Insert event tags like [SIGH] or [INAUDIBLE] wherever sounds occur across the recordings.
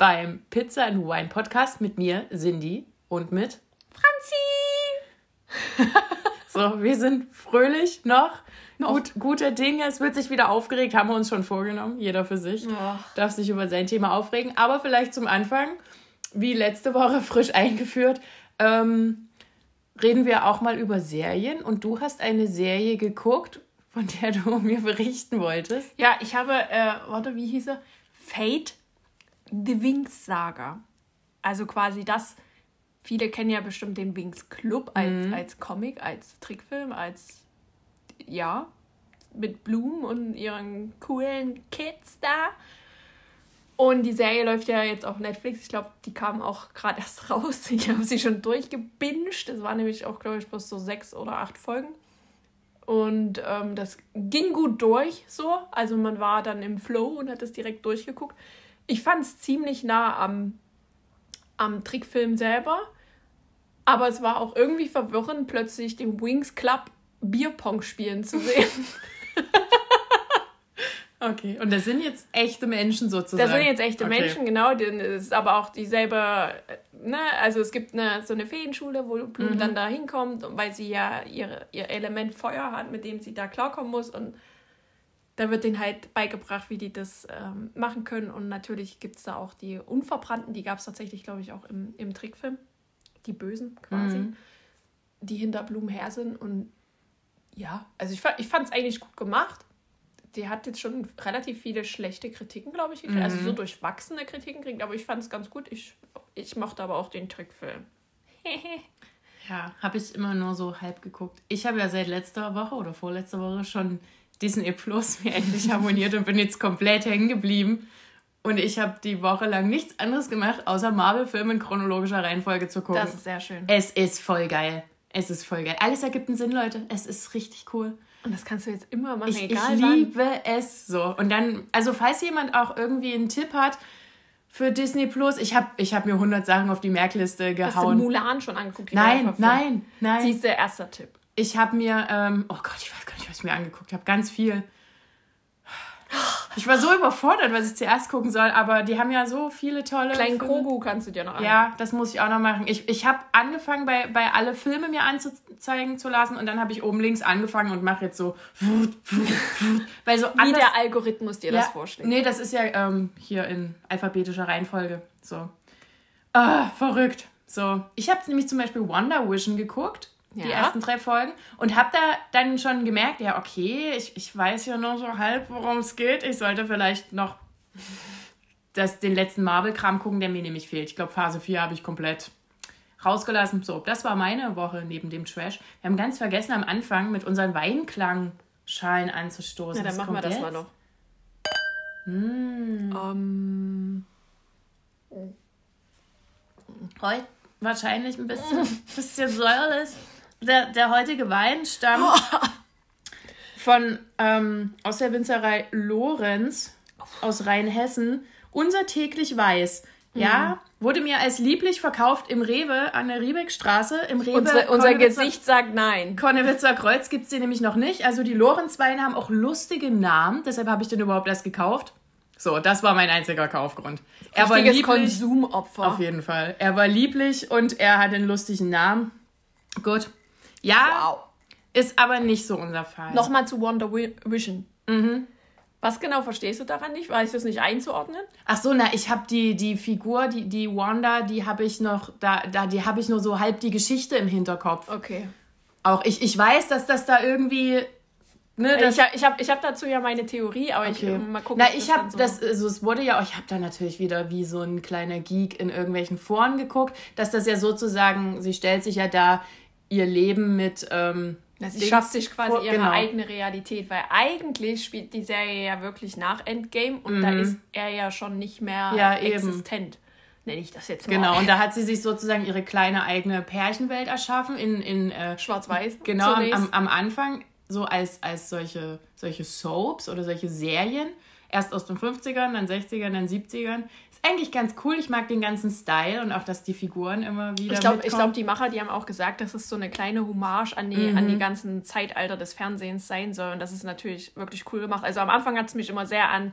beim Pizza and Wine Podcast mit mir, Cindy, und mit Franzi. [LAUGHS] so, wir sind fröhlich noch. noch. Gut, guter Dinge. Es wird sich wieder aufgeregt, haben wir uns schon vorgenommen. Jeder für sich. Oh. Darf sich über sein Thema aufregen. Aber vielleicht zum Anfang, wie letzte Woche [LAUGHS] frisch eingeführt, ähm, reden wir auch mal über Serien. Und du hast eine Serie geguckt, von der du [LAUGHS] mir berichten wolltest. Ja, ich habe, äh, warte, wie hieß er? Fate, The Wings Saga. Also quasi das, viele kennen ja bestimmt den Wings Club als, Mhm. als Comic, als Trickfilm, als, ja, mit Bloom und ihren coolen Kids da. Und die Serie läuft ja jetzt auf Netflix. Ich glaube, die kam auch gerade erst [LAUGHS] raus. Ich habe sie schon durchgebinged. Es waren nämlich auch, glaube ich, bloß so sechs oder acht Folgen. Und ähm, das ging gut durch so. Also man war dann im Flow und hat es direkt durchgeguckt. Ich fand es ziemlich nah am, am Trickfilm selber. Aber es war auch irgendwie verwirrend, plötzlich den Wings Club Bierpong spielen zu sehen. [LAUGHS] Okay, und das sind jetzt echte Menschen sozusagen. Das sind jetzt echte okay. Menschen, genau. Das ist aber auch dieselbe, ne, also es gibt eine, so eine Feenschule, wo Blum Mhm. dann da hinkommt, weil sie ja ihre, ihr Element Feuer hat, mit dem sie da klarkommen muss. Und da wird denen halt beigebracht, wie die das ähm, machen können. Und natürlich gibt es da auch die Unverbrannten, die gab es tatsächlich, glaube ich, auch im, im Trickfilm. Die Bösen quasi, Mhm. die hinter Blum her sind. Und ja, also ich, ich fand es eigentlich gut gemacht die hat jetzt schon relativ viele schlechte Kritiken, glaube ich, gekriegt. Also Mhm. so durchwachsene Kritiken gekriegt, aber ich fand es ganz gut. Ich, ich mochte aber auch den Trickfilm. [LAUGHS] Ja, habe ich immer nur so halb geguckt. Ich habe ja seit letzter Woche oder vorletzter Woche schon Disney Plus mir endlich abonniert und bin jetzt komplett hängen geblieben. Und ich habe die Woche lang nichts anderes gemacht, außer Marvel-Filme in chronologischer Reihenfolge zu gucken. Das ist sehr schön. es ist voll geil. Es ist voll geil. Alles ergibt einen Sinn, Leute. Es ist richtig cool. Und das kannst du jetzt immer machen, Ich, egal ich wann. liebe es so. Und dann, also falls jemand auch irgendwie einen Tipp hat für Disney Plus, ich habe ich hab mir 100 Sachen auf die Merkliste Hast du gehauen. Mulan schon angeguckt? Nein, nein, nein. Sie ist der erste Tipp. Ich habe mir, ähm, oh Gott, ich weiß gar nicht, was ich mir angeguckt habe. Ganz viel. Ich war so überfordert, was ich zuerst gucken soll, aber die haben ja so viele tolle. Kleinen Filme. Krogu kannst du dir noch angucken. Ja, das muss ich auch noch machen. Ich, ich habe angefangen, bei, bei alle Filme mir anzuzeigen zu lassen und dann habe ich oben links angefangen und mache jetzt so. Weil so Wie anders, der Algorithmus dir das vorschlägt. Nee, das ist ja ähm, hier in alphabetischer Reihenfolge. So. Ah, verrückt. So. Ich habe nämlich zum Beispiel Wonder Vision geguckt, die Ja. ersten drei Folgen, und habe da dann schon gemerkt, ja, okay, ich, ich weiß ja nur so halb, worum es geht. Ich sollte vielleicht noch das, den letzten Marvel-Kram gucken, der mir nämlich fehlt. Ich glaube, Phase 4 habe ich komplett rausgelassen. So, das war meine Woche neben dem Trash. Wir haben ganz vergessen, am Anfang mit unseren Weinklangschalen anzustoßen. Na, dann machen wir das jetzt? mal noch. Mm. Ähm, Heute wahrscheinlich ein bisschen, [LAUGHS] bisschen säuerlich. Der, der heutige Wein stammt [LAUGHS] von ähm, aus der Winzerei Lorenz aus Rheinhessen. Unser täglich weiß. Ja, wurde mir als lieblich verkauft im Rewe an der Riebeckstraße. Im Rewe. unser unser Gesicht sagt nein. Konnewitzer Kreuz gibt es den nämlich noch nicht. Also die Lorenz-Weine haben auch lustige Namen. Deshalb habe ich den überhaupt erst gekauft. So, das war mein einziger Kaufgrund. Er war Richtiges lieblich. Konsumopfer. Auf jeden Fall. Er war lieblich und er hat einen lustigen Namen. Gut. Ja, Wow. ist aber nicht so unser Fall. Nochmal zu Wonder Vision. Was genau verstehst du daran nicht? Weißt du es nicht einzuordnen? Ach so, na, ich habe die, die Figur, die, die Wanda, die habe ich noch, da, da, die habe ich nur so halb die Geschichte im Hinterkopf. Okay. Auch ich, ich weiß, dass das da irgendwie. Ne, das, ich habe ich hab, ich hab dazu ja meine Theorie, aber ich Okay. äh, mal gucken. Na, ich habe dann so- das, also es wurde ja auch, ich habe da natürlich wieder wie so ein kleiner Geek in irgendwelchen Foren geguckt, dass das ja sozusagen, sie stellt sich ja da ihr Leben mit, ähm, sie schafft sich quasi vor- ihre genau. eigene Realität, weil eigentlich spielt die Serie ja wirklich nach Endgame und da ist er ja schon nicht mehr Mhm. Ja, eben. existent. nenne ich das jetzt mal. Genau, und da [LAUGHS] hat sie sich sozusagen ihre kleine eigene Pärchenwelt erschaffen in, in äh, Schwarz-Weiß. Genau, am, am, am Anfang so als, als solche, solche Soaps oder solche Serien. Erst aus den 50ern, dann 60ern, dann 70ern. Ist eigentlich ganz cool. Ich mag den ganzen Style und auch, dass die Figuren immer wieder. Ich glaube, glaub, die Macher, die haben auch gesagt, dass es so eine kleine Hommage an die, an die ganzen Zeitalter des Fernsehens sein soll. Und das ist natürlich wirklich cool gemacht. Also am Anfang hat es mich immer sehr an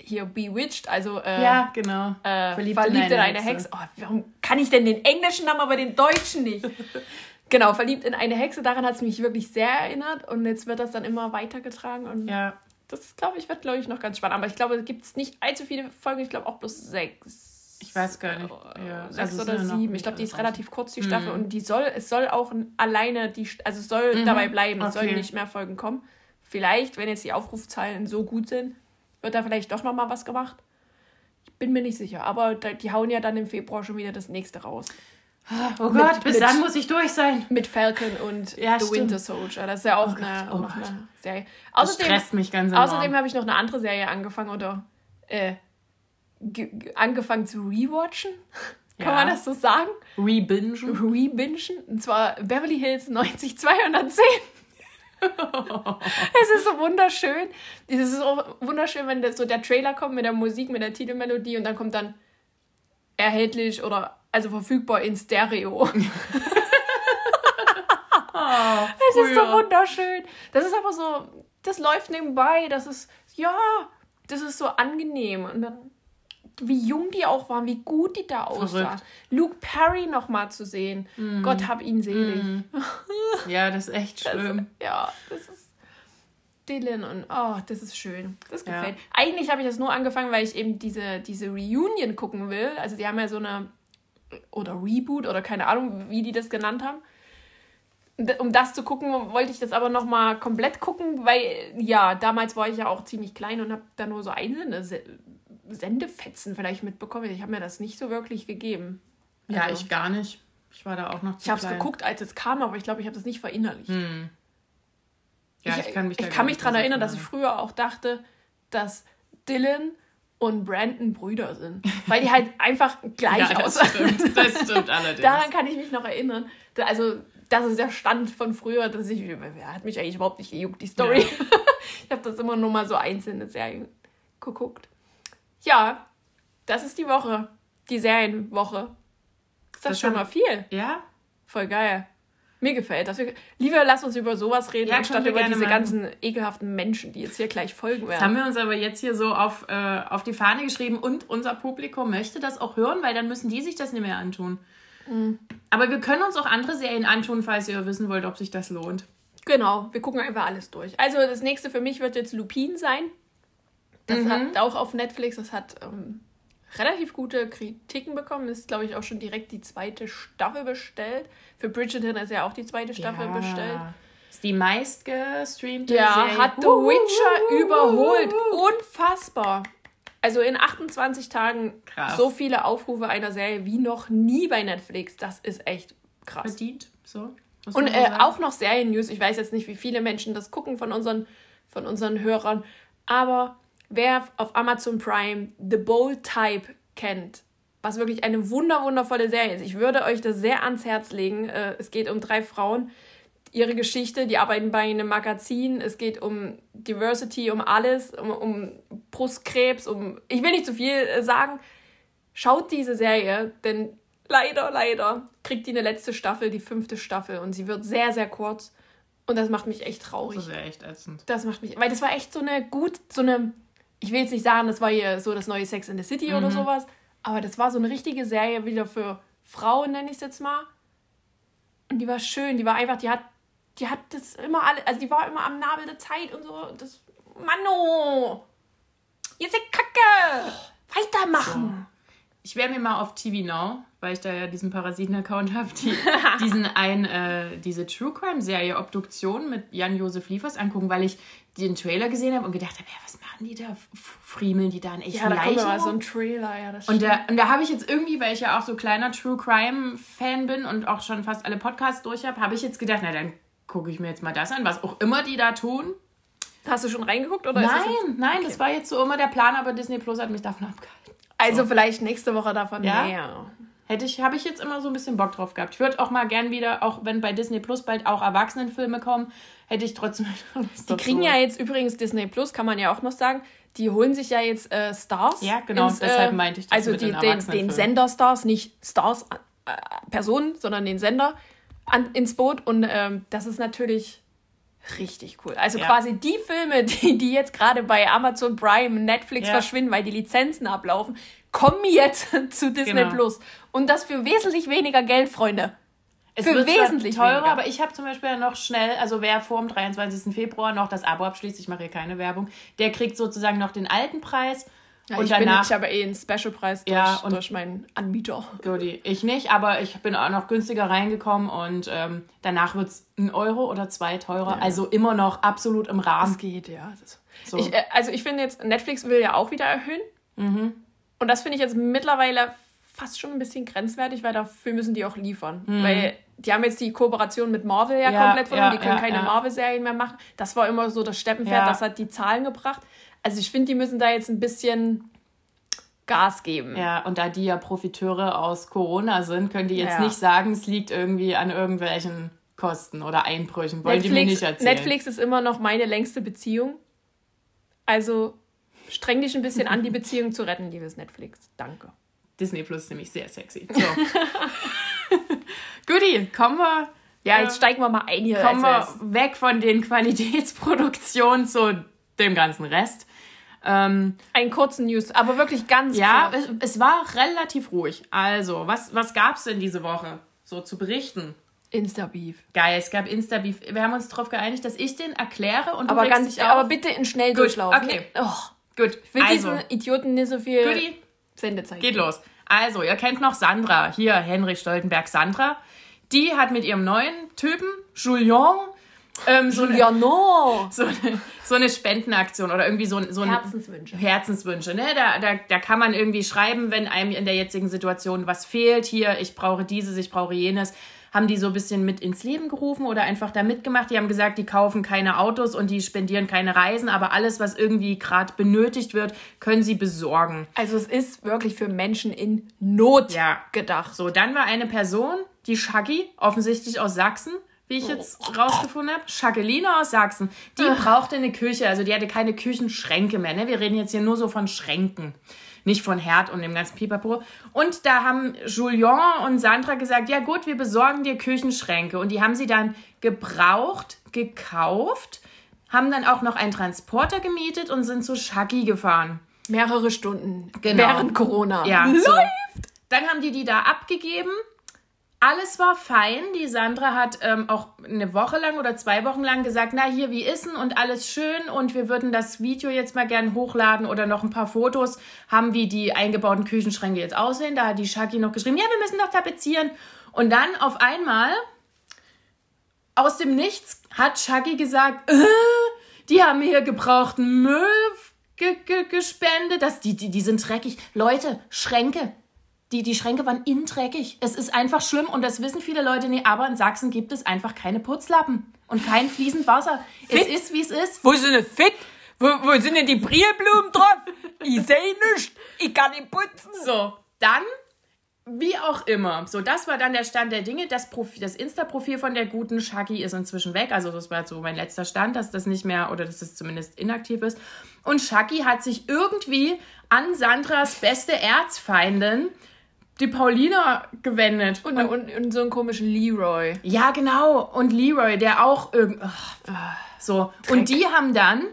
hier Bewitched, also äh, Ja, genau. äh, verliebt, in eine, Hexe. Oh, warum kann ich denn den englischen Namen, aber den deutschen nicht? [LAUGHS] genau, verliebt in eine Hexe. Daran hat es mich wirklich sehr erinnert. Und jetzt wird das dann immer weitergetragen. Und Ja. Das, glaube ich, wird, glaube ich, noch ganz spannend. Aber ich glaube, es gibt nicht allzu viele Folgen. Ich glaube auch bloß sechs. Ich weiß gar nicht. Äh, Ja, Sechs also oder sieben. Ich glaube, die ist relativ kurz, die Staffel. Mhm. Und die soll, es soll auch alleine, die, also es soll dabei bleiben. Es sollen okay. nicht mehr Folgen kommen. Vielleicht, wenn jetzt die Aufrufzahlen so gut sind, wird da vielleicht doch noch mal was gemacht. Ich bin mir nicht sicher. Aber die hauen ja dann im Februar schon wieder das nächste raus. Oh Mit- Gott, bis mit- dann muss ich durch sein. Mit Falcon und Ja, The stimmt. Winter Soldier. Das ist ja auch Oh Gott, eine, oh Gott. eine Serie. Das Außerdem, stresst mich ganz enorm. außerdem habe ich noch eine andere Serie angefangen oder äh, ge- ge- angefangen zu rewatchen. [LAUGHS] Kann Ja. man das so sagen? Rebingen. Rebingen. Und zwar Beverly Hills 90210. [LAUGHS] es ist so wunderschön. Es ist so wunderschön, wenn das, so der Trailer kommt mit der Musik, mit der Titelmelodie und dann kommt dann erhältlich oder also verfügbar in Stereo. [LAUGHS] Oh, Es ist so wunderschön. Das ist aber so, das läuft nebenbei. Das ist, ja, das ist so angenehm. Und dann, wie jung die auch waren, wie gut die da aussahen. Luke Perry noch mal zu sehen. Gott hab ihn selig. Ja, das ist echt Das, schlimm. ja, das ist Dylan und oh, das ist schön. Das Ja. gefällt. Eigentlich habe ich das nur angefangen, weil ich eben diese, diese Reunion gucken will. Also die haben ja so eine oder Reboot oder keine Ahnung, wie die das genannt haben. Um das zu gucken, wollte ich das aber noch mal komplett gucken, weil ja, damals war ich ja auch ziemlich klein und habe da nur so einzelne Se Sendefetzen vielleicht mitbekommen. Ich habe mir das nicht so wirklich gegeben. Ja, Also- ich gar nicht. Ich war da auch noch zu Ich habe es geguckt, als es kam, aber ich glaube, ich habe das nicht verinnerlicht. Hm. Ja, ich, kann mich, ich kann mich daran erinnern, dass ich früher auch dachte, dass Dylan und Brandon Brüder sind. Weil die halt einfach gleich Ja, das aussehen. stimmt. Das stimmt allerdings. Daran kann ich mich noch erinnern. Also, das ist der Stand von früher, dass ich, hat mich eigentlich überhaupt nicht gejuckt, die Story. Ja. [LAUGHS] ich habe das immer nur mal so einzelne Serien geguckt. Ja, das ist die Woche. Die Serienwoche. Ist das, Das schon mal viel? ja? Voll geil. Mir gefällt das. Wir- Lieber lass uns über sowas reden, Ja, anstatt über diese machen. ganzen ekelhaften Menschen, die jetzt hier gleich folgen Das haben werden. wir uns aber jetzt hier so auf, äh, auf die Fahne geschrieben und unser Publikum möchte das auch hören, weil dann müssen die sich das nicht mehr antun. Mhm. Aber wir können uns auch andere Serien antun, falls ihr wissen wollt, ob sich das lohnt. Genau, wir gucken einfach alles durch. Also das nächste für mich wird jetzt Lupin sein. Das Mhm. hat auch auf Netflix, das hat ähm, relativ gute Kritiken bekommen. Ist, glaube ich, auch schon direkt die zweite Staffel bestellt. Für Bridgerton ist ja auch die zweite Staffel bestellt. Ist die meistgestreamte Ja, Serie. hat The Witcher überholt. Unfassbar. Also in 28 Tagen Krass. so viele Aufrufe einer Serie wie noch nie bei Netflix. Das ist echt krass. verdient. So. Und äh, auch noch Serien-News. Ich weiß jetzt nicht, wie viele Menschen das gucken von unseren, von unseren Hörern. Aber wer auf Amazon Prime The Bold Type kennt, was wirklich eine wunder, wundervolle Serie ist, ich würde euch das sehr ans Herz legen. Äh, es geht um drei Frauen, ihre Geschichte, die arbeiten bei einem Magazin. Es geht um Diversity, um alles, um, um Brustkrebs, um. Ich will nicht zu viel äh, sagen. Schaut diese Serie, denn leider, leider kriegt die eine letzte Staffel, die fünfte Staffel, und sie wird sehr, sehr kurz. Und das macht mich echt traurig. Das ist ja echt ätzend. Das macht mich, weil das war echt so eine gut, so eine, ich will jetzt nicht sagen, das war hier so das neue Sex in the City Mhm. oder sowas, aber das war so eine richtige Serie wieder für Frauen, nenne ich es jetzt mal. Und die war schön, die war einfach, die hat, die hat das immer alle, also die war immer am Nabel der Zeit und so. Das, Mano! Jetzt ist Kacke! Weitermachen! Ich werde mir mal auf TV Now, weil ich da ja diesen Parasiten-Account habe, die, [LAUGHS] diesen ein, äh, diese True Crime-Serie Obduktion mit Jan-Josef Liefers angucken, weil ich den Trailer gesehen habe und gedacht habe, ja, was machen die da? Friemeln die da in echten Ja, da Leichen mal so ein Trailer, ja, das Und stimmt. da, und da habe ich jetzt irgendwie, weil ich ja auch so kleiner True Crime Fan bin und auch schon fast alle Podcasts durch habe, habe ich jetzt gedacht, na dann gucke ich mir jetzt mal das an, was auch immer die da tun. Hast du schon reingeguckt? Oder ist das Nein, nein, das war jetzt so immer der Plan, aber Disney Plus hat mich davon abgehalten. Also So. vielleicht nächste Woche davon Ja? mehr. Hätte ich, habe ich jetzt immer so ein bisschen Bock drauf gehabt. Ich würde auch mal gern wieder, auch wenn bei Disney Plus bald auch Erwachsenenfilme kommen, hätte ich trotzdem. [LAUGHS] Die kriegen ja jetzt übrigens Disney Plus, kann man ja auch noch sagen. Die holen sich ja jetzt äh, Stars. Ja, genau, deshalb meinte ich das Also mit die, den den, den Erwachsenenfilmen. Sender-Stars, nicht Stars, äh, Personen, sondern den Sender an, ins Boot. Und ähm, das ist natürlich richtig cool. Also Ja. quasi die Filme, [LAUGHS] die, die jetzt gerade bei Amazon Prime, Netflix Ja. verschwinden, weil die Lizenzen ablaufen, kommen jetzt [LAUGHS] zu Disney Genau. Plus. Und das für wesentlich weniger Geld, Freunde. Es für wird wesentlich teurer, weniger. aber ich habe zum Beispiel noch schnell, also wer vor dem 23. Februar noch das Abo abschließt, ich mache hier keine Werbung, der kriegt sozusagen noch den alten Preis. Ja, und ich, bin, danach ich habe eh einen Specialpreis durch, Ja, und- durch meinen Anbieter. Goodie. Ich nicht, aber ich bin auch noch günstiger reingekommen und ähm, danach wird es ein Euro oder zwei teurer. Also immer noch absolut im Rahmen. Das geht, ja. Das So. ich, äh, also ich finde jetzt, Netflix will ja auch wieder erhöhen. Und das finde ich jetzt mittlerweile fast schon ein bisschen grenzwertig, weil dafür müssen die auch liefern. Weil die haben jetzt die Kooperation mit Marvel ja, Ja, komplett verloren. ja, die können ja, keine. Marvel-Serien mehr machen. Das war immer so das Steppenpferd, das hat die Zahlen gebracht. Also ich finde, die müssen da jetzt ein bisschen Gas geben. Ja, und da die ja Profiteure aus Corona sind, können die jetzt nicht sagen, es liegt irgendwie an irgendwelchen Kosten oder Einbrüchen. Wollen die mir Netflix, nicht erzählen. Netflix ist immer noch meine längste Beziehung. Also streng dich ein bisschen an, die Beziehung zu retten, liebes Netflix. Danke. Disney Plus ist nämlich sehr sexy. So. [LAUGHS] Goodie, kommen wir, Ja, jetzt steigen wir mal ein hier. kommen wir weg von den Qualitätsproduktionen zu dem ganzen Rest. Ähm, Einen kurzen News, aber wirklich ganz ja, es, es war relativ ruhig. Also, was, was gab es denn diese Woche so zu berichten? Insta-Beef. Geil, es gab Insta-Beef. Wir haben uns darauf geeinigt, dass ich den erkläre und du Aber, ganz, dich auf. aber bitte in Schnelldurchlauf. okay. Oh, Gut, will also, diesen Idioten nicht so viel Goodie, Sendezeit. Geht los. Also, ihr kennt noch Sandra, hier Henrik Stoltenberg Sandra. Die hat mit ihrem neuen Typen, Julien, ähm, so, eine, [LAUGHS] so, eine, so eine Spendenaktion oder irgendwie so, ein- so ein Herzenswünsche. Herzenswünsche. Ne? Da, da, da kann man irgendwie schreiben, wenn einem in der jetzigen Situation was fehlt. Hier, ich brauche dieses, ich brauche jenes. Haben die so ein bisschen mit ins Leben gerufen oder einfach da mitgemacht? Die haben gesagt, die kaufen keine Autos und die spendieren keine Reisen, aber alles, was irgendwie gerade benötigt wird, können sie besorgen. Also es ist wirklich für Menschen in Not Ja. gedacht. So, dann war eine Person, die Shaggy, offensichtlich aus Sachsen, wie ich jetzt rausgefunden habe. Jacqueline aus Sachsen. Die brauchte eine Küche, also die hatte keine Küchenschränke mehr. Ne? Wir reden jetzt hier nur so von Schränken. Nicht von Herd und dem ganzen Pipapo. Und da haben Julien und Sandra gesagt, ja gut, wir besorgen dir Küchenschränke. Und die haben sie dann gebraucht, gekauft, haben dann auch noch einen Transporter gemietet und sind zu Shaggy gefahren. Mehrere Stunden Genau. während Corona. Ja, Läuft. so. Dann haben die die da abgegeben. Alles war fein. Die Sandra hat ähm, auch eine Woche lang oder zwei Wochen lang gesagt, na hier, wie ist denn und alles schön und wir würden das Video jetzt mal gern hochladen oder noch ein paar Fotos haben, wie die eingebauten Küchenschränke jetzt aussehen. Da hat die Shaki noch geschrieben, ja, wir müssen doch tapezieren. Und dann auf einmal aus dem Nichts hat Shaggy gesagt, äh, [LAUGHS] die haben hier gebrauchten Müll ge ge gespendet. Das, die, die, die sind dreckig. Leute, Schränke. Die, die Schränke waren innen dreckig. Es ist einfach schlimm und das wissen viele Leute nicht. Aber in Sachsen gibt es einfach keine Putzlappen und kein fließend Wasser. Es Fit? ist, wie es ist. Wo sind denn fit? Wo, wo sind denn die Brilblumen drauf? Ich sehe nichts. Ich kann nicht putzen. So, dann, wie auch immer. So, das war dann der Stand der Dinge. Das, das Insta-Profil von der guten Shaggy ist inzwischen weg. Also, das war so mein letzter Stand, dass das nicht mehr oder dass es zumindest inaktiv ist. Und Shaggy hat sich irgendwie an Sandras beste Erzfeindin, die Paulina, gewendet. Und, und, und so einen komischen Leroy. Ja, genau. Und Leroy, der auch irgend. ach, so. Und die haben dann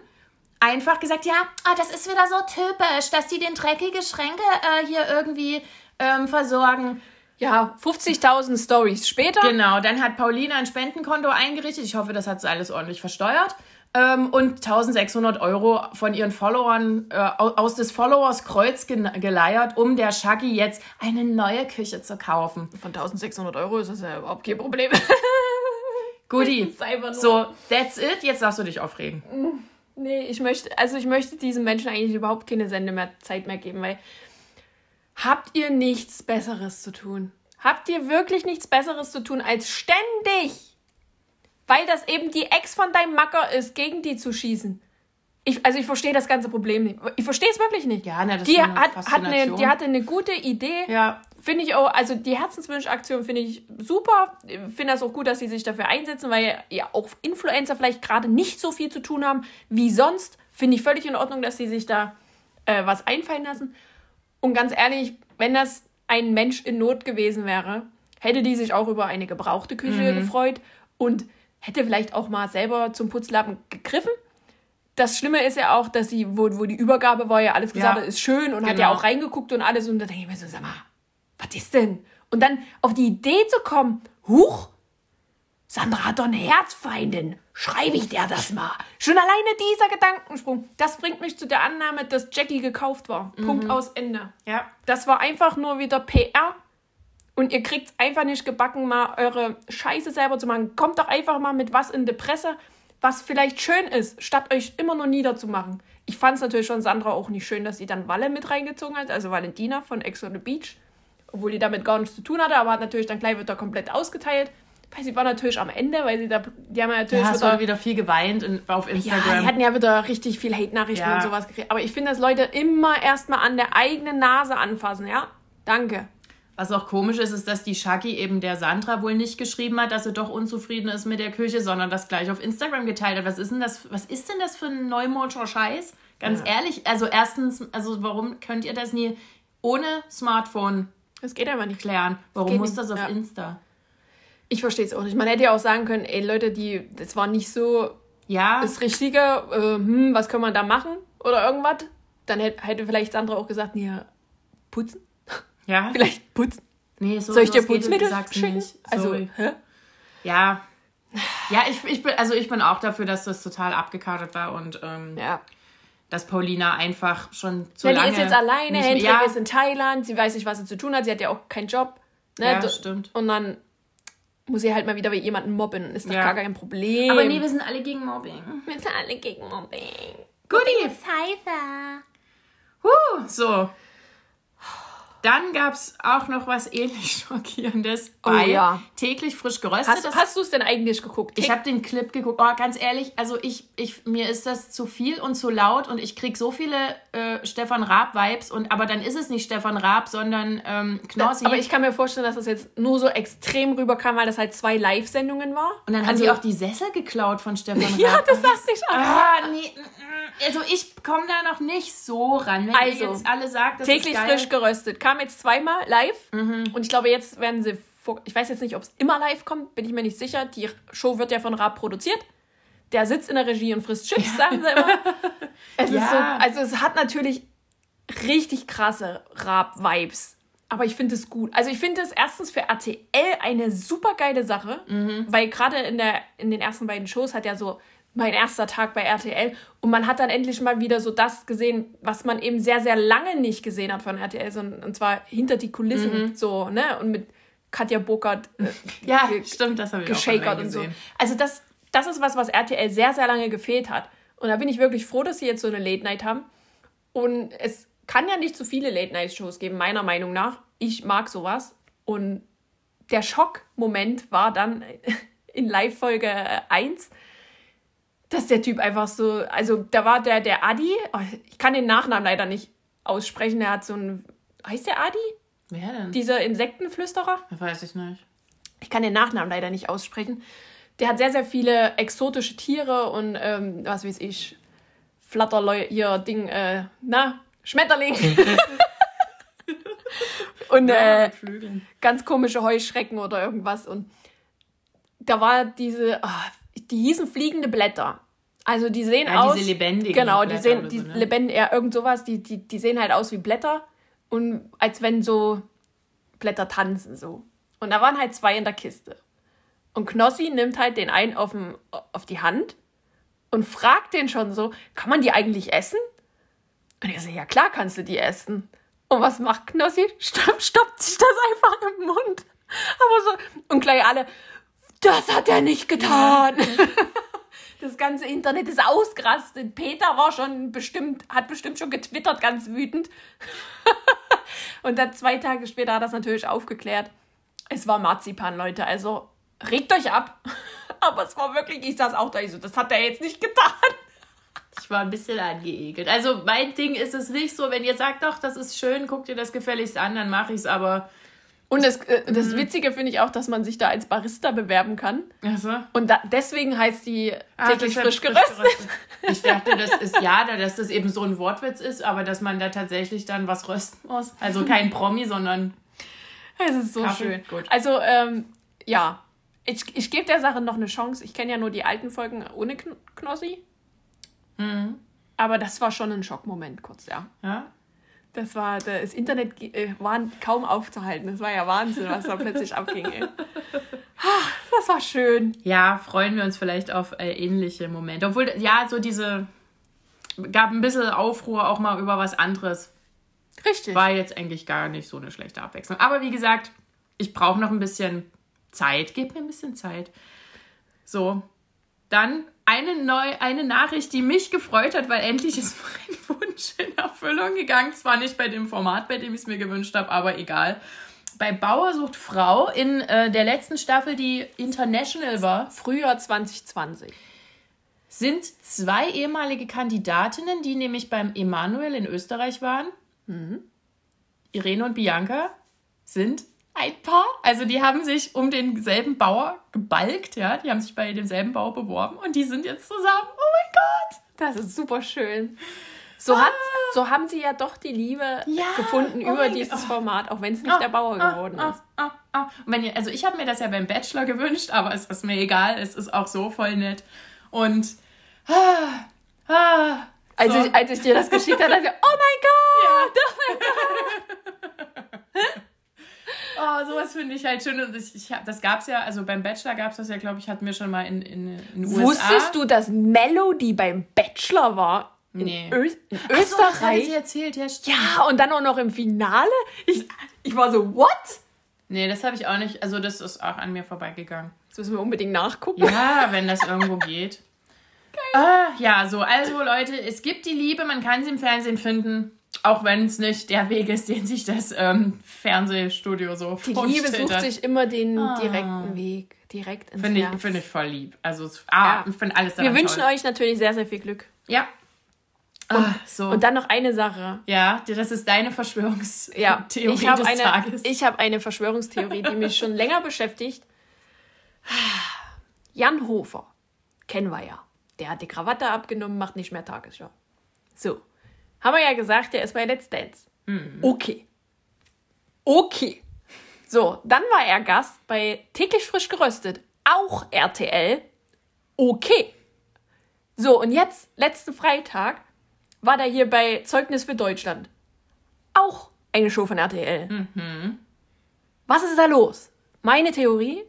einfach gesagt, ja, ah, das ist wieder so typisch, dass die den dreckige Schränke äh, hier irgendwie ähm, versorgen. Ja, 50.000 Stories später. Genau, dann hat Paulina ein Spendenkonto eingerichtet. Ich hoffe, das hat sie alles ordentlich versteuert. Ähm, und 1600 Euro von ihren Followern äh, au- aus des Followers Kreuz geleiert, um der Shaggy jetzt eine neue Küche zu kaufen. Von 1600 Euro ist das ja überhaupt kein Problem. [LAUGHS] Nur- So, that's it. Jetzt darfst du dich aufregen. Nee, ich möchte, also ich möchte diesen Menschen eigentlich überhaupt keine Sende mehr, Zeit mehr geben, weil habt ihr nichts Besseres zu tun? Habt ihr wirklich nichts Besseres zu tun, als ständig, weil das eben die Ex von deinem Macker ist, gegen die zu schießen? Ich, also ich verstehe das ganze Problem nicht. Ich verstehe es wirklich nicht. Ja, na, das die, ist eine hat, hat eine, die hatte eine gute Idee. Ja. Finde ich auch, also die Herzenswunsch-Aktion finde ich super. Ich Finde das auch gut, dass sie sich dafür einsetzen, weil ja auch Influencer vielleicht gerade nicht so viel zu tun haben wie sonst. Finde ich völlig in Ordnung, dass sie sich da äh, was einfallen lassen. Und ganz ehrlich, wenn das ein Mensch in Not gewesen wäre, hätte die sich auch über eine gebrauchte Küche gefreut und hätte vielleicht auch mal selber zum Putzlappen gegriffen. Das Schlimme ist ja auch, dass sie, wo, wo die Übergabe war, ja alles gesagt Ja. ist schön und hat ja Genau. auch reingeguckt und alles. Und da denke ich mir so, sag mal, was ist denn? Und dann auf die Idee zu kommen, huch, Sandra hat doch eine Herzfeindin. Schreibe ich der das mal? Schon alleine dieser Gedankensprung, das bringt mich zu der Annahme, dass Jackie gekauft war. Punkt aus Ende. Ja. Das war einfach nur wieder PR. Und ihr kriegt es einfach nicht gebacken, mal eure Scheiße selber zu machen. Kommt doch einfach mal mit was in die Presse, was vielleicht schön ist, statt euch immer nur niederzumachen. Ich fand es natürlich schon Sandra auch nicht schön, dass sie dann Walle mit reingezogen hat, also Valentina von Ex on the Beach. Obwohl die damit gar nichts zu tun hatte, aber hat natürlich dann gleich wieder komplett ausgeteilt. Weil sie war natürlich am Ende, weil sie da, die haben ja natürlich Ja, wieder wieder viel geweint in, auf ja, Instagram. die hatten ja wieder richtig viel Hate-Nachrichten Ja. und sowas gekriegt. Aber ich finde, dass Leute immer erstmal an der eigenen Nase anfassen, ja? Danke. Was auch komisch ist, ist, dass die Shaki eben der Sandra wohl nicht geschrieben hat, dass sie doch unzufrieden ist mit der Küche, sondern das gleich auf Instagram geteilt hat. Was ist denn das, was ist denn das für ein neumodischer Scheiß? Ganz ehrlich, also erstens, also warum könnt ihr das nie ohne Smartphone Das geht einfach nicht. klären? Warum muss nicht, das auf ja. Insta? Ich verstehe es auch nicht. Man hätte ja auch sagen können, ey Leute, die, das war nicht so Ja, das Richtige, äh, hm, was können wir da machen? Oder irgendwas. Dann hätte, hätte vielleicht Sandra auch gesagt, nee, putzen? Ja. Vielleicht putzen. Nee, so Soll ich dir Putzmittel schicken? Also, hä? Ja. Ja, ich, ich bin, also ich bin auch dafür, dass das total abgekartet war und ähm, Ja. dass Paulina einfach schon zu Ja, lange. die ist jetzt alleine, Hendrik ja, ist in Thailand, sie weiß nicht, was sie zu tun hat, sie hat ja auch keinen Job. Ne? Ja, D- stimmt. Und dann muss sie halt mal wieder bei jemandem mobben. Ist doch Ja. gar kein Problem. Aber nee, wir sind alle gegen Mobbing. wir sind alle gegen Mobbing. Goodie. Pfeifer. Huh, so. Dann gab es auch noch was ähnlich [LAUGHS] Schockierendes Oh bei ja. täglich frisch geröstet. Hast, hast du es denn eigentlich geguckt? ich habe den Clip geguckt. Oh, ganz ehrlich, also ich, ich, mir ist das zu viel und zu laut und ich krieg so viele äh, Stefan Raab-Vibes und aber dann ist es nicht Stefan Raab, sondern ähm, Knossi. aber ich kann mir vorstellen, dass das jetzt nur so extrem rüberkam, weil das halt zwei Live-Sendungen war. und dann haben also, sie auch die Sessel geklaut von Stefan [LAUGHS] Raab. Ja, das lass dich an. Ah, nee. mm, mm. Also ich komme da noch nicht so ran. Wenn Also, ihr jetzt alle sagt, das Täglich frisch geröstet. Kam jetzt zweimal live. Und ich glaube, jetzt werden sie. vor- Ich weiß jetzt nicht, ob es immer live kommt, bin ich mir nicht sicher. Die Show wird ja von Raab produziert. Der sitzt in der Regie und frisst Chips, sagen sie immer. [LAUGHS] Es Ja. ist so, also es hat natürlich richtig krasse Raab-Vibes. Aber ich finde es gut. Also ich finde es erstens für RTL eine super geile Sache, weil gerade in, der- in den ersten beiden Shows hat ja so mein erster Tag bei RTL und man hat dann endlich mal wieder so das gesehen, was man eben sehr, sehr lange nicht gesehen hat von RTL, so, und zwar hinter die Kulissen so, ne? Und mit Katja Burkhardt äh, [LAUGHS] Ja, stimmt, das habe ich online und so. gesehen. Also das, das ist was, was RTL sehr, sehr lange gefehlt hat. Und da bin ich wirklich froh, dass sie jetzt so eine Late Night haben. Und es kann ja nicht so viele Late Night Shows geben, meiner Meinung nach. Ich mag sowas. Und der Schockmoment war dann [LAUGHS] in Live-Folge 1, dass der Typ einfach so, also da war der, der Adi, oh, ich kann den Nachnamen leider nicht aussprechen, der hat so ein, heißt der Adi? Wer denn? Dieser Insektenflüsterer? Weiß ich nicht. ich kann den Nachnamen leider nicht aussprechen. Der hat sehr, sehr viele exotische Tiere und ähm, was weiß ich, Flatterleu, ihr Ding, äh, na, Schmetterling. [LAUGHS] und äh, mit Flügeln. ganz komische Heuschrecken oder irgendwas. Und da war diese, ah, die hießen fliegende Blätter. Also die sehen Ja, aus. diese lebendigen Genau, die Blätter sehen, die so, ne? lebendigen, ja, irgend sowas, die, die, die sehen halt aus wie Blätter. Und als wenn so Blätter tanzen so. Und da waren halt zwei in der Kiste. Und Knossi nimmt halt den einen auf, dem, auf die Hand und fragt den schon so, kann man die eigentlich essen? Und er sagt, ja klar kannst du die essen. Und was macht Knossi? Stopp, stoppt sich das einfach im Mund. Aber so, und gleich alle, das hat er nicht getan. [LAUGHS] Das ganze Internet ist ausgerastet. Peter war schon bestimmt, hat bestimmt schon getwittert, ganz wütend. [LAUGHS] Und dann zwei Tage später hat das natürlich aufgeklärt. Es war Marzipan, Leute. Also regt euch ab. [LAUGHS] Aber es war wirklich, ich saß auch da, ich so, das hat er jetzt nicht getan. Ich war ein bisschen angeekelt. Also mein Ding ist es nicht so, wenn ihr sagt, doch, das ist schön, guckt ihr das gefälligst an, dann mache ich es, aber. Und das, äh, das Mhm. Witzige finde ich auch, dass man sich da als Barista bewerben kann. Also, Und da, deswegen heißt die Ah, täglich deshalb frisch geröstet. Ich dachte, das ist ja, dass das eben so ein Wortwitz ist, aber dass man da tatsächlich dann was rösten muss. Also kein Promi, sondern Es ist so Kaffee, schön. gut. Also, ähm, ja. Ich, ich gebe der Sache noch eine Chance. Ich kenne ja nur die alten Folgen ohne Kn Knossi. Mhm. Aber das war schon ein Schockmoment kurz, ja. ja. Das war, das Internet äh, war kaum aufzuhalten. Das war ja Wahnsinn, was da plötzlich abging. Ey. Ah, Das war schön. Ja, freuen wir uns vielleicht auf äh, ähnliche Momente. Obwohl, ja, so diese gab ein bisschen Aufruhr auch mal über was anderes. Richtig. War jetzt eigentlich gar nicht so eine schlechte Abwechslung. Aber wie gesagt, ich brauche noch ein bisschen Zeit. Gebt mir ein bisschen Zeit. So, dann eine, neu, eine Nachricht, die mich gefreut hat, weil endlich ist [LAUGHS] mein Wunsch in Erfüllung gegangen. Zwar nicht bei dem Format, bei dem ich es mir gewünscht habe, aber egal. Bei Bauer sucht Frau in äh, der letzten Staffel, die international war, Frühjahr 2020. sind zwei ehemalige Kandidatinnen, die nämlich beim Emanuel in Österreich waren. Irene und Bianca sind ein Paar. Also die haben sich um denselben Bauer gebalgt, ja. Die haben sich bei demselben Bauer beworben und die sind jetzt zusammen. Oh mein Gott! Das ist super schön. So, hat, so haben sie ja doch die Liebe Ja, gefunden oh über mein dieses Gott. Format, auch wenn es nicht der Bauer geworden ah, ist. Ah, ah. Und wenn ihr, also ich habe mir das ja beim Bachelor gewünscht, aber es ist mir egal. Es ist auch so voll nett. Und ah, ah, Als, so. ich, als ich dir das geschickt habe, dachte ich, oh mein Gott! Oh, [LAUGHS] sowas finde ich halt schön. Und ich, ich hab, das gab's ja, also beim Bachelor gab es das ja, glaube ich, hatten wir schon mal in, in, in den USA. Wusstest du, dass Melody beim Bachelor war? In, Nee. Ö in so, das hatte Österreich? sie erzählt, ja, stimmt. ja, und dann auch noch im Finale? Ich, ich war so, what? Nee, das habe ich auch nicht. Also, das ist auch an mir vorbeigegangen. Das müssen wir unbedingt nachgucken. Ja, wenn das irgendwo geht. [LAUGHS] Ah, ja, so, also Leute, es gibt die Liebe, man kann sie im Fernsehen finden, auch wenn es nicht der Weg ist, den sich das ähm, Fernsehstudio so Die Liebe sucht sich immer den direkten Weg, direkt ins Finde ich, find ich voll lieb. Also, ah, Ja. ich finde alles Wir wünschen toll. euch natürlich sehr, sehr viel Glück. Ja. Ah, so. Und dann noch eine Sache. ja, das ist deine Verschwörungstheorie Ja, ich habe des eine, Tages. ich hab eine Verschwörungstheorie, die mich schon länger [LAUGHS] beschäftigt. Jan Hofer, kennen wir ja. Der hat die Krawatte abgenommen, macht nicht mehr Tagesschau. So, haben wir ja gesagt, der ist bei Let's Dance. Okay. Okay. So, dann war er Gast bei Täglich frisch geröstet. Auch RTL. Okay. So, und jetzt, letzten Freitag, war der hier bei Zeugnis für Deutschland. Auch eine Show von RTL. Was ist da los? Meine Theorie,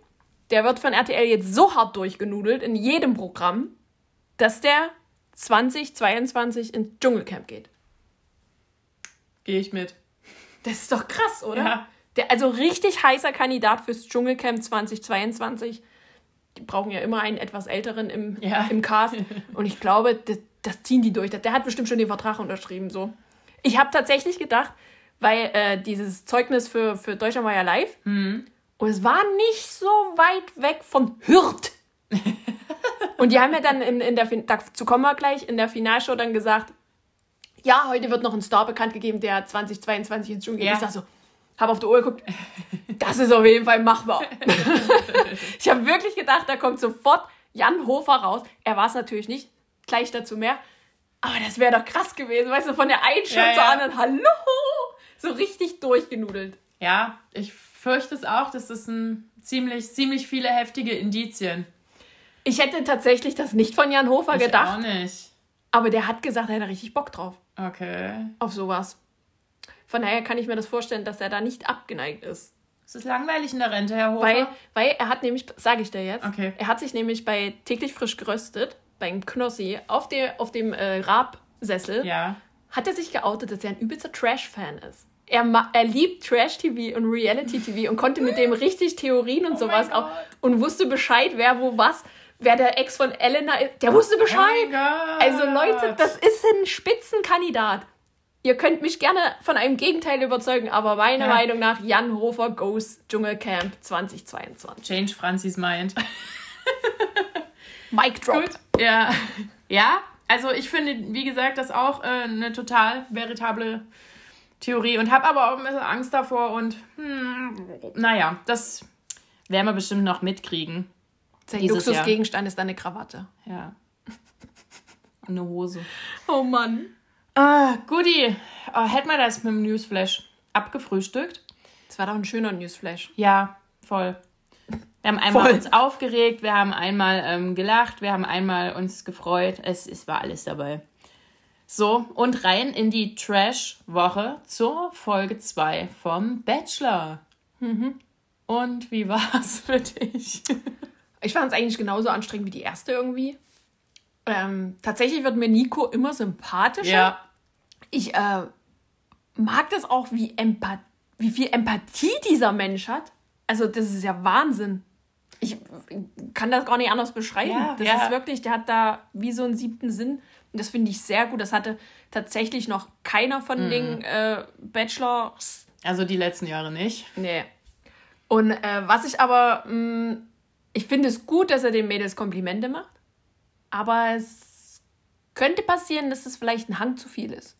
der wird von RTL jetzt so hart durchgenudelt in jedem Programm, dass der 2022 ins Dschungelcamp geht. Gehe ich mit. Das ist doch krass, oder? Ja. Der, also richtig heißer Kandidat fürs Dschungelcamp 2022. Die brauchen ja immer einen etwas älteren im, Ja. im Cast. [LAUGHS] Und ich glaube, das, das ziehen die durch. Der hat bestimmt schon den Vertrag unterschrieben. So. Ich habe tatsächlich gedacht, weil äh, dieses Zeugnis für, für Deutschland war ja live. Und es war nicht so weit weg von Hürth. [LAUGHS] Und die haben ja dann in, in der, dazu kommen wir gleich, in der Finalshow dann gesagt, ja, heute wird noch ein Star bekannt gegeben, der 2022 ins Dschungel geht. Ja. Ich sag so, habe auf die Uhr geguckt, das ist auf jeden Fall machbar. [LAUGHS] ich habe wirklich gedacht, da kommt sofort Jan Hofer raus. Er war es natürlich nicht, gleich dazu mehr. Aber das wäre doch krass gewesen, weißt du, von der einen Show Ja, zur ja. anderen, hallo, so richtig durchgenudelt. Ja, ich fürchte es auch. Das ist ein ziemlich, ziemlich viele heftige Indizien. Ich hätte tatsächlich das nicht von Jan Hofer Ich gedacht, auch nicht. Aber der hat gesagt, er hätte richtig Bock drauf, Okay. auf sowas. Von daher kann ich mir das vorstellen, dass er da nicht abgeneigt ist. Es ist langweilig in der Rente, Herr Hofer. Weil, weil er hat nämlich, sage ich dir jetzt, Okay. er hat sich nämlich bei täglich frisch geröstet, beim Knossi, auf, der, auf dem äh, Rabsessel, ja. hat er sich geoutet, dass er ein übelster Trash-Fan ist. Er, er liebt Trash-TV und Reality-TV und konnte mit dem richtig Theorien und sowas Oh mein auch und wusste Bescheid, wer wo was, wer der Ex von Elena ist. Der wusste Bescheid. Oh mein Gott. Also Leute, das ist ein Spitzenkandidat. Ihr könnt mich gerne von einem Gegenteil überzeugen, aber meiner Ja. Meinung nach Jan Hofer goes Dschungelcamp 2022. Change Franzis Mind. [LAUGHS] Mic drop. Gut. Ja. Ja, Also ich finde, wie gesagt, das auch äh, eine total veritable Theorie und habe aber auch ein bisschen Angst davor und hm, naja, das werden wir bestimmt noch mitkriegen. Sein. Luxusgegenstand ist deine Krawatte. Ja. Und [LAUGHS] eine Hose. Oh Mann. Ah, Guti. Oh, hätten wir das mit dem Newsflash abgefrühstückt? Das war doch ein schöner Newsflash. Ja, voll. Wir haben einmal Voll. uns aufgeregt, wir haben einmal ähm, gelacht, wir haben einmal uns gefreut. Es, es war alles dabei. So, und rein in die Trash-Woche zur Folge 2 vom Bachelor. Und wie war's [LAUGHS] für dich? Ich fand es eigentlich genauso anstrengend wie die erste irgendwie. Ähm, tatsächlich wird mir Nico immer sympathischer. Ich äh, mag das auch, wie, Empath wie viel Empathie dieser Mensch hat. Also, das ist ja Wahnsinn. Ich kann das gar nicht anders beschreiben. Ja, das ja. ist wirklich, der hat da wie so einen siebten Sinn. Und das finde ich sehr gut. Das hatte tatsächlich noch keiner Mhm. von den äh, Bachelors. Also die letzten Jahre nicht. Nee. Und äh, was ich aber, mh, ich finde es gut, dass er den Mädels Komplimente macht. Aber es könnte passieren, dass es vielleicht ein Hang zu viel ist.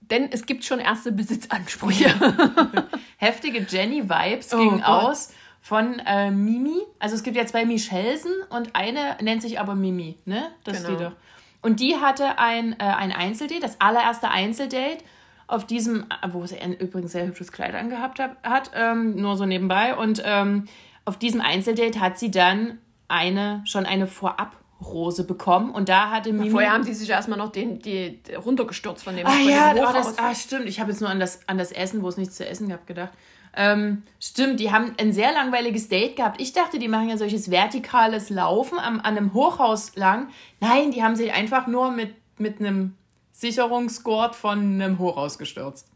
Denn es gibt schon erste Besitzansprüche. [LAUGHS] Heftige Jenny-Vibes Oh gingen Gott. aus von äh, Mimi. Also es gibt ja zwei Michelsen und eine nennt sich aber Mimi, ne? Das Genau. die doch. Und die hatte ein, äh, ein Einzeldate, das allererste Einzeldate, auf diesem, wo sie ein übrigens sehr hübsches Kleid angehabt hat, hat ähm, nur so nebenbei. Und ähm, auf diesem Einzeldate hat sie dann eine, schon eine Vorab-Rose bekommen. Und da hatte Mimi. Vorher haben die sich erstmal noch den, die, die runtergestürzt von dem, Ah von ja, dem oh, das, ah, stimmt. Ich habe jetzt nur an das, an das Essen, wo es nichts zu essen gab, gedacht. Ähm, stimmt, die haben ein sehr langweiliges Date gehabt. Ich dachte, die machen ja solches vertikales Laufen am, an einem Hochhaus lang. Nein, die haben sich einfach nur mit, mit einem Sicherungsgurt von einem Hochhaus gestürzt.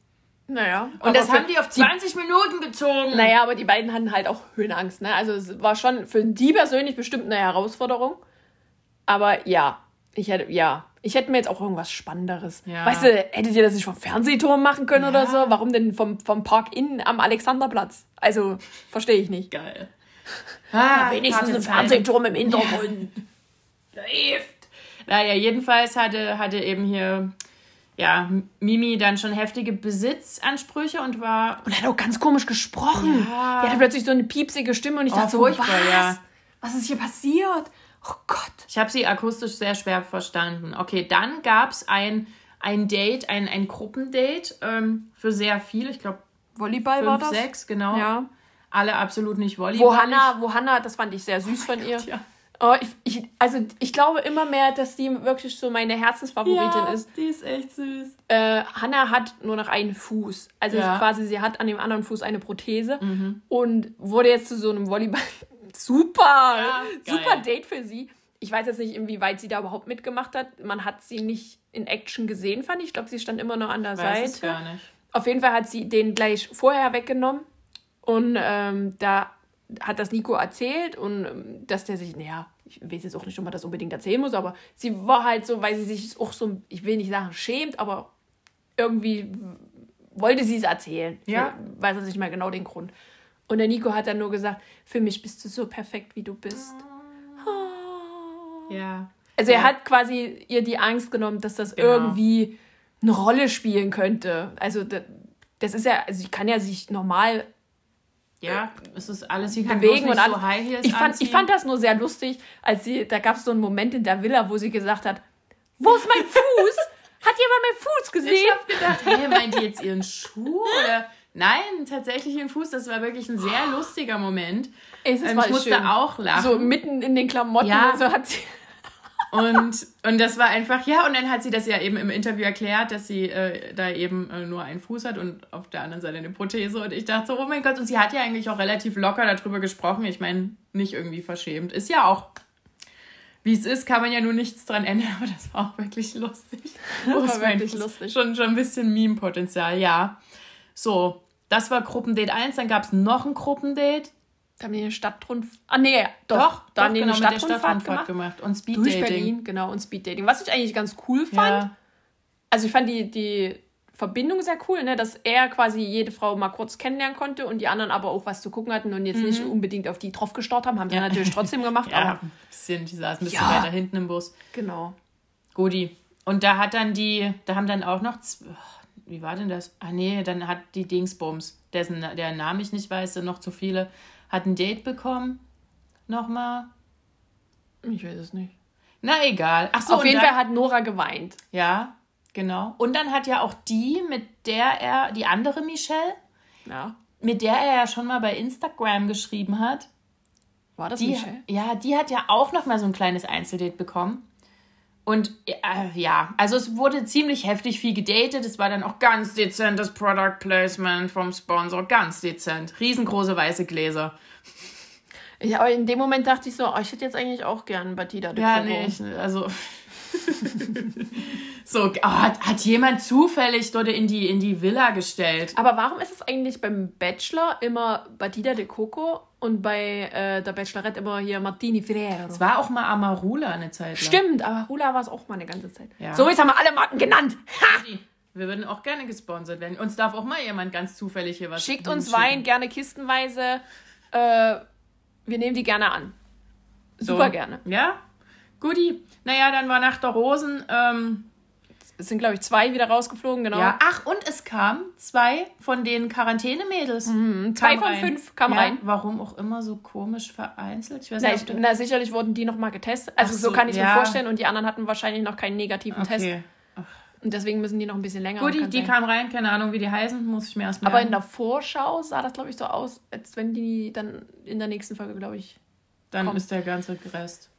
Naja. Und das haben die auf 20 Minuten gezogen. Naja, aber die beiden hatten halt auch Höhenangst. Ne? Also es war schon für die persönlich bestimmt eine Herausforderung. Aber ja, ich hätte, ja, ich hätte mir jetzt auch irgendwas Spannenderes. Ja. Weißt du, hättet ihr das nicht vom Fernsehturm machen können oder Ja. so? Warum denn vom, vom Park innen am Alexanderplatz? Also, verstehe ich nicht. Geil. Ah, Wenigstens harte ein Zeiten. Fernsehturm im Hintergrund. Läuft. Naja, jedenfalls hatte, hatte eben hier ja, Mimi dann schon heftige Besitzansprüche und war Und er hat auch ganz komisch gesprochen. Ja. Er hatte plötzlich so eine piepsige Stimme und ich Oh, dachte so, furchtbar, was? ja. Was ist hier passiert? Oh Gott. Ich habe sie akustisch sehr schwer verstanden. Okay, dann gab es ein, ein Date, ein, ein Gruppendate ähm, für sehr viel. Ich glaube, Volleyball war fünf, das? sechs, genau. Ja. Alle absolut nicht Volleyball. Wo Hannah, wo Hannah, das fand ich sehr süß von ihr. ja. Oh, ich, ich, also ich glaube immer mehr, dass die wirklich so meine Herzensfavoritin ist. die ist echt süß. Äh, Hannah hat nur noch einen Fuß. Also Ja. Mhm. quasi, sie hat an dem anderen Fuß eine Prothese und wurde jetzt zu so einem Volleyball. [LAUGHS] Super! Ja, super. Date für sie. Ich weiß jetzt nicht, inwieweit sie da überhaupt mitgemacht hat. Man hat sie nicht in Action gesehen, fand ich. Ich glaube, sie stand immer noch an der Weiß es Seite. gar nicht. Auf jeden Fall hat sie den gleich vorher weggenommen. Und ähm, da hat das Nico erzählt und ähm, dass der sich, naja, ich weiß jetzt auch nicht, ob man das unbedingt erzählen muss, aber sie war halt so, weil sie sich auch so, ich will nicht sagen schämt, aber irgendwie wollte sie es erzählen. Ja. Ich weiß jetzt nicht mehr genau den Grund. Und der Nico hat dann nur gesagt, für mich bist du so perfekt, wie du bist. Ja. Also er Ja. hat quasi ihr die Angst genommen, dass das Genau. irgendwie eine Rolle spielen könnte. Also da- das ist ja, also sie kann ja sich normal Ja, es ist alles, sie kann bewegen und alles. so High Heels ich, fand, anziehen. ich fand das nur sehr lustig, als sie, da gab es so einen Moment in der Villa, wo sie gesagt hat, wo ist mein Fuß? Hat jemand meinen Fuß Ich gesehen? habe gedacht, hey, meint die jetzt ihren Schuh oder? Nein, tatsächlich ihren Fuß. Das war wirklich ein sehr lustiger Moment. Es Ähm, war ich musste schön. auch lachen. So mitten in den Klamotten Ja. und so hat sie. Und, und das war einfach, ja, und dann hat sie das ja eben im Interview erklärt, dass sie äh, da eben äh, nur einen Fuß hat und auf der anderen Seite eine Prothese. Und ich dachte so, oh mein Gott, und sie hat ja eigentlich auch relativ locker darüber gesprochen. Ich meine, nicht irgendwie verschämt. Ist ja auch, wie es ist, kann man ja nur nichts dran ändern, aber das war auch wirklich lustig. [LAUGHS] Das war wirklich lustig. Schon, schon ein bisschen Meme-Potenzial, ja. So, das war Gruppendate 1, dann gab es noch ein Gruppendate. Da haben die eine Stadtrundfahrt. Ah, nee, doch. Doch, da doch, haben die genau, eine der Stadtrundfahrt Stadtrundfahrt gemacht. gemacht. Und Durch Speeddating. Berlin, genau, und Speeddating. Was ich eigentlich ganz cool fand. Ja. Also ich fand die, die Verbindung sehr cool, ne? dass er quasi jede Frau mal kurz kennenlernen konnte und die anderen aber auch was zu gucken hatten und jetzt nicht unbedingt auf die drauf gestarrt haben. Haben sie Mhm. Ja. natürlich trotzdem gemacht, [LAUGHS] Ja, aber ein bisschen, die saß ein bisschen Ja. weiter hinten im Bus. genau. Gudi. und da hat dann die, da haben dann auch noch, z- wie war denn das? Ah nee, dann hat die Dingsbums, dessen, der Name ich nicht weiß, sind noch zu viele, hat ein Date bekommen. Nochmal. Ich weiß es nicht. Na egal. Ach so, Auf jeden dann- Fall hat Nora geweint. Ja, genau. Und dann hat ja auch die, mit der er, die andere Michelle, Ja. mit der er ja schon mal bei Instagram geschrieben hat, War das die, Michelle? ja, die hat ja auch noch mal so ein kleines Einzeldate bekommen. Und äh, ja, also es wurde ziemlich heftig viel gedatet. Es war dann auch ganz dezentes Product Placement vom Sponsor, ganz dezent. Riesengroße weiße Gläser. Ja, aber in dem Moment dachte ich so, oh, ich hätte jetzt eigentlich auch gern Batida Ja, nee, ich, also. So, oh, hat, hat jemand zufällig dort in die, in die Villa gestellt? Aber warum ist es eigentlich beim Bachelor immer Batida de Coco und bei äh, der Bachelorette immer hier Martini Ferrero? Es war auch mal Amarula eine Zeit lang. Stimmt, aber Hula war es auch mal eine ganze Zeit. Ja. So, jetzt haben wir alle Marken genannt. Ha! Wir würden auch gerne gesponsert werden. Uns darf auch mal jemand ganz zufällig hier was Schickt uns. Wein gerne kistenweise. Äh, wir nehmen die gerne an. So. Super gerne. Ja? Guti. Naja, dann war nach der Rosen. Ähm, Es sind, glaube ich, zwei wieder rausgeflogen, genau. Ja. Ach, und es kamen zwei von den Quarantänemädels. Mhm, zwei von rein. fünf kamen ja, rein. Warum auch immer so komisch vereinzelt. Ich weiß Na, nicht. ich, na, sicherlich wurden die nochmal getestet. Also Ach so, so, kann ich ja. mir vorstellen. Und die anderen hatten wahrscheinlich noch keinen negativen Test. okay. Und deswegen müssen die noch ein bisschen länger. Kann die sein. kamen rein. Keine Ahnung, wie die heißen. Muss ich mir erst Aber in merken. der Vorschau sah das, glaube ich, so aus, als wenn die dann in der nächsten Folge, glaube ich. Dann kommt. ist der ganze Rest.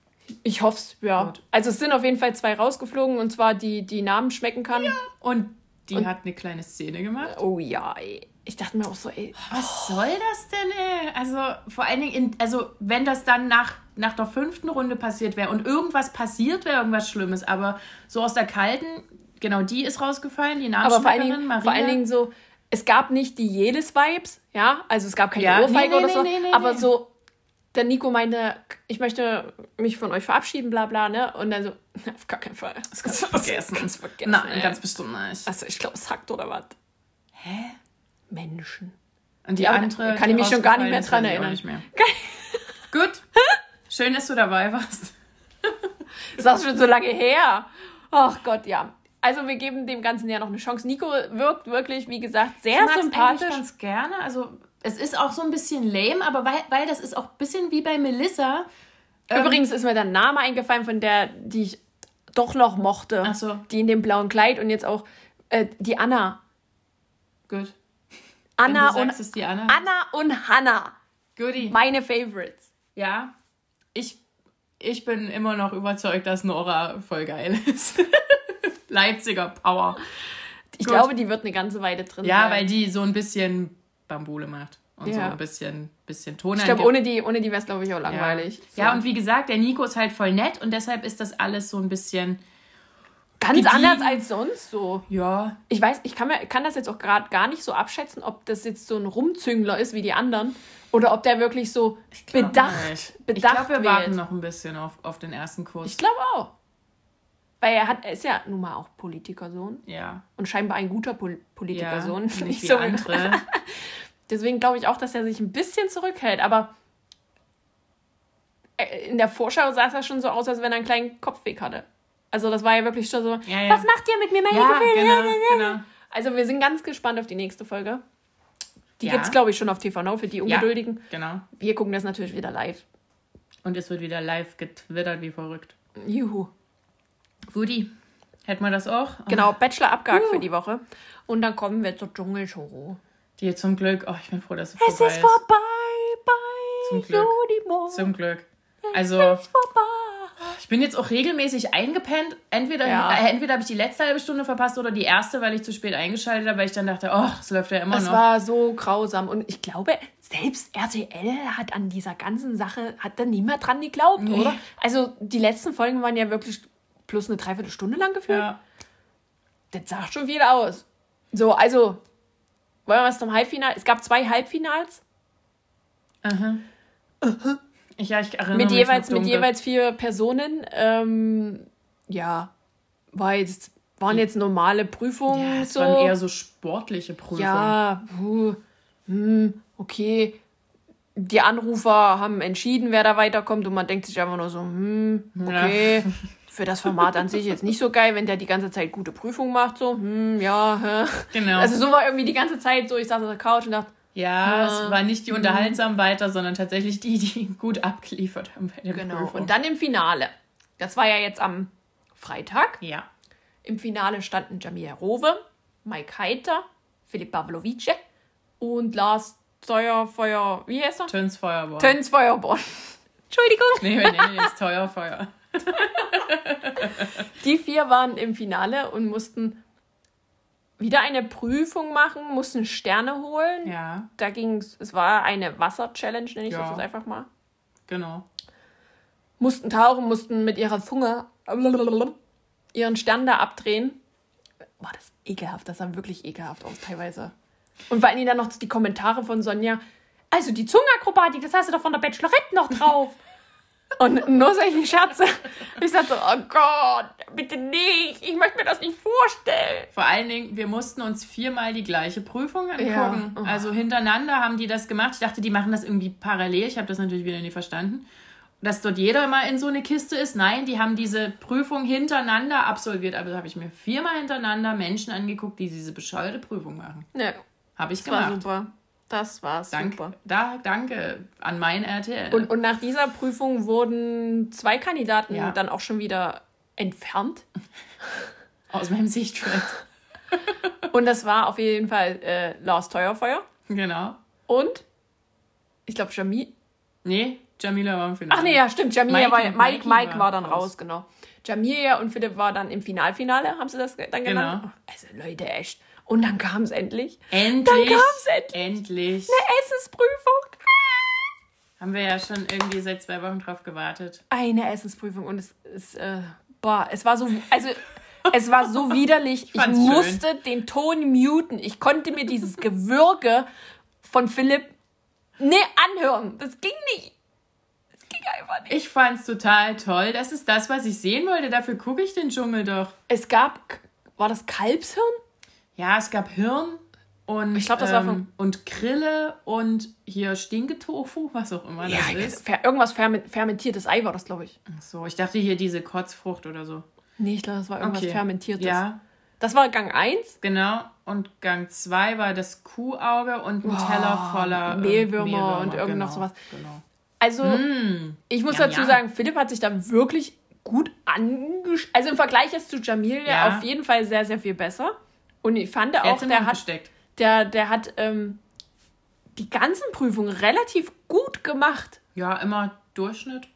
Ich hoffe es, ja. Gut. Also es sind auf jeden Fall zwei rausgeflogen und zwar die, die Namen schmecken kann. Und die Und- hat eine kleine Szene gemacht. Oh ja, ey. Ich dachte mir auch so, ey. Was soll das denn, ey? Also, vor allen Dingen, in, also, wenn das dann nach, nach der fünften Runde passiert wäre und irgendwas passiert wäre, irgendwas Schlimmes, aber so aus der kalten, genau, die ist rausgefallen, die allen, Namensschmeckerin, Dingen, Maria. vor allen Dingen so, es gab nicht die jedes Vibes, ja, also es gab keine Ja, Ohrfeige nee, oder nee, so, nee, nee, aber so, der Nico meinte, ich möchte mich von euch verabschieden, bla bla, ne? Und dann so, [LAUGHS] auf gar keinen Fall. Das kannst du vergessen. Kannst vergessen. Nein, ey. ganz bestimmt nicht. Also ich glaube, es hackt oder was. Hä? Menschen. Und die Ja, andere. kann die ich mich schon gar nicht mehr dran ich erinnern. Nicht mehr. Gut. Schön, dass du dabei warst. Das [LAUGHS] ist schon so lange her. Ach Gott, ja. Also wir geben dem Ganzen ja noch eine Chance. Nico wirkt wirklich, wie gesagt, sehr Ich sympathisch. ganz gerne. Also, es ist auch so ein bisschen lame, aber weil, weil das ist auch ein bisschen wie bei Melissa. Ähm, Übrigens ist mir der Name eingefallen von der, die ich doch noch mochte. Ach so. Die in dem blauen Kleid und jetzt auch äh, die Anna. Gut. Anna und sagst, ist die Anna. Anna und Hannah. Goodie. Meine Favorites. Ja. Ich, ich bin immer noch überzeugt, dass Nora voll geil ist. [LAUGHS] Leipziger Power. Ich Gut. glaube, die wird eine ganze Weile drin Ja, sein. weil die so ein bisschen Bambule macht. Und so Ja. ein bisschen, bisschen Ton ich glaube, ohne die, ohne die wäre es, glaube ich, auch ja. langweilig. So. ja, und wie gesagt, der Nico ist halt voll nett und deshalb ist das alles so ein bisschen, ganz gediegen. anders als sonst so. ja, Ich weiß, ich kann, mir, kann das jetzt auch gerade gar nicht so abschätzen, ob das jetzt so ein Rumzüngler ist wie die anderen oder ob der wirklich so bedacht, nicht. bedacht Ich glaube, wir wählt. warten noch ein bisschen auf, auf den ersten Kurs. Ich glaube auch. Weil er hat, er ist ja nun mal auch Politikersohn ja. und scheinbar ein guter Pol Ja, Politikersohn. [LAUGHS] nicht wie andere. [LAUGHS] Deswegen glaube ich auch, dass er sich ein bisschen zurückhält. Aber äh, in der Vorschau sah es ja schon so aus, als wenn er einen kleinen Kopfweg hatte. Also das war ja wirklich schon so, Ja, ja. was macht ihr mit mir, meine Ja, Gefühle? genau, genau. Also wir sind ganz gespannt auf die nächste Folge. Die Ja. gibt es, glaube ich, schon auf TV Now für die Ja, Ungeduldigen. genau. Wir gucken das natürlich wieder live. Und es wird wieder live getwittert wie verrückt. Juhu. Guti, hätten wir das auch? Genau, Bachelor abgehakt Uh. für die Woche. Und dann kommen wir zur Dschungelshow. Die zum Glück, oh, ich bin froh, dass es, Es vorbei ist vorbei bei Zum Glück. Jodimo. Zum Glück. Es Also, ist vorbei. ich bin jetzt auch regelmäßig eingepennt. Entweder, Ja. äh, entweder habe ich die letzte halbe Stunde verpasst oder die erste, weil ich zu spät eingeschaltet habe, weil ich dann dachte, oh, das läuft ja immer Es noch. war so grausam. Und ich glaube, selbst RTL hat an dieser ganzen Sache, hat da niemand dran geglaubt, Nee. oder? Also die letzten Folgen waren ja wirklich plus eine Dreiviertelstunde lang gefühlt. ja. Das sagt schon viel aus. So, also, wollen wir was zum Halbfinale? Es gab zwei Halbfinals Aha. Ich, ja, ich erinnere mit mich jeweils, mit jeweils vier Personen. Ähm, ja, war jetzt, waren jetzt normale Prüfungen. Ja, es so. waren eher so sportliche Prüfungen. Ja, puh, hm, okay. die Anrufer haben entschieden, wer da weiterkommt und man denkt sich einfach nur so, hm, okay, ja. [LAUGHS] für das Format an sich jetzt nicht so geil, wenn der die ganze Zeit gute Prüfungen macht, so, hm, ja, hä. genau. Also so war irgendwie die ganze Zeit so, ich saß auf der Couch und dachte, ja, es war nicht die hm. unterhaltsamen weiter, sondern tatsächlich die, die [LAUGHS] gut abgeliefert haben bei der Genau. Prüfung. Und dann im Finale. Das war ja jetzt am Freitag. Ja. Im Finale standen Jamia Rowe, Mike Heiter, Philipp Pavlovice und Lars Feuerfeuer, wie heißt er? Töns Feuerborn. Töns Feuerborn. [LAUGHS] Entschuldigung. Nee, wir nennen jetzt Teuerfeuer. [LAUGHS] Die vier waren im Finale und mussten wieder eine Prüfung machen, mussten Sterne holen. Ja. Da ging es, war eine Wasser-Challenge, nenne ich ja. das einfach mal. Genau. Mussten tauchen, mussten mit ihrer Zunge ihren Stern da abdrehen. War das ekelhaft, das sah wirklich ekelhaft aus teilweise. Und vor allem dann noch die Kommentare von Sonja. Also die Zungenakrobatik, das hast du doch von der Bachelorette noch drauf. [LAUGHS] Und nur solche Scherze. Ich sagte, oh Gott, bitte nicht. Ich möchte mir das nicht vorstellen. Vor allen Dingen, wir mussten uns viermal die gleiche Prüfung angucken. Ja. Oh. Also hintereinander haben die das gemacht. Ich dachte, die machen das irgendwie parallel. Ich habe das natürlich wieder nicht verstanden. Dass dort jeder mal in so eine Kiste ist. Nein, die haben diese Prüfung hintereinander absolviert. Aber da habe ich mir viermal hintereinander Menschen angeguckt, die diese bescheuerte Prüfung machen. Ja. Habe ich das gemacht. War super. Das war Dank, super. Da, danke an mein RTL. Und, und nach dieser Prüfung wurden zwei Kandidaten ja. dann auch schon wieder entfernt. [LAUGHS] Aus meinem Sichtfeld. [LAUGHS] und das war auf jeden Fall äh, Lars Teuerfeuer. Genau. Und ich glaube Jamil. Nee, Jamila war im Finale. Ach nee, ja, stimmt. Jamila war Mike, Mike, Mike war, dann raus, raus genau. Jamila und Philipp war dann im Finalfinale, haben sie das dann genannt? Genau. Also Leute, echt. Und dann kam es endlich. Endlich. Dann kam es endlich. Endlich. Eine Essensprüfung. Haben wir ja schon irgendwie seit zwei Wochen drauf gewartet. Eine Essensprüfung und es ist, äh, boah, es war so, also es war so widerlich. Ich, ich musste schön. den Ton muten. Ich konnte mir dieses Gewürge von Philipp ne anhören. Das ging nicht. Das ging einfach nicht. Ich fand's total toll. Das ist das, was ich sehen wollte. Dafür gucke ich den Dschungel doch. Es gab, war das Kalbshirn? Ja, es gab Hirn und, ich glaube, das ähm, war von und Grille und hier Stinketofu, [LAUGHS] was auch immer ja, das ist. Irgendwas fermentiertes Ei war das, glaube ich. Ach so, ich dachte hier diese Kotzfrucht oder so. Nee, ich glaube, das war irgendwas okay. fermentiertes. Ja. Das war Gang 1. Genau. Und Gang 2 war das Kuhauge und ein wow. Teller voller Mehlwürmer, Mehlwürmer und irgend genau, noch sowas. Genau. Also, mm. ich muss ja, dazu ja. sagen, Philipp hat sich da wirklich gut angeschaut. Also im Vergleich jetzt zu Jamil ja auf jeden Fall sehr, sehr viel besser. Und ich fand auch, der hat, der, der hat ähm, die ganzen Prüfungen relativ gut gemacht. Ja, immer Durchschnitt.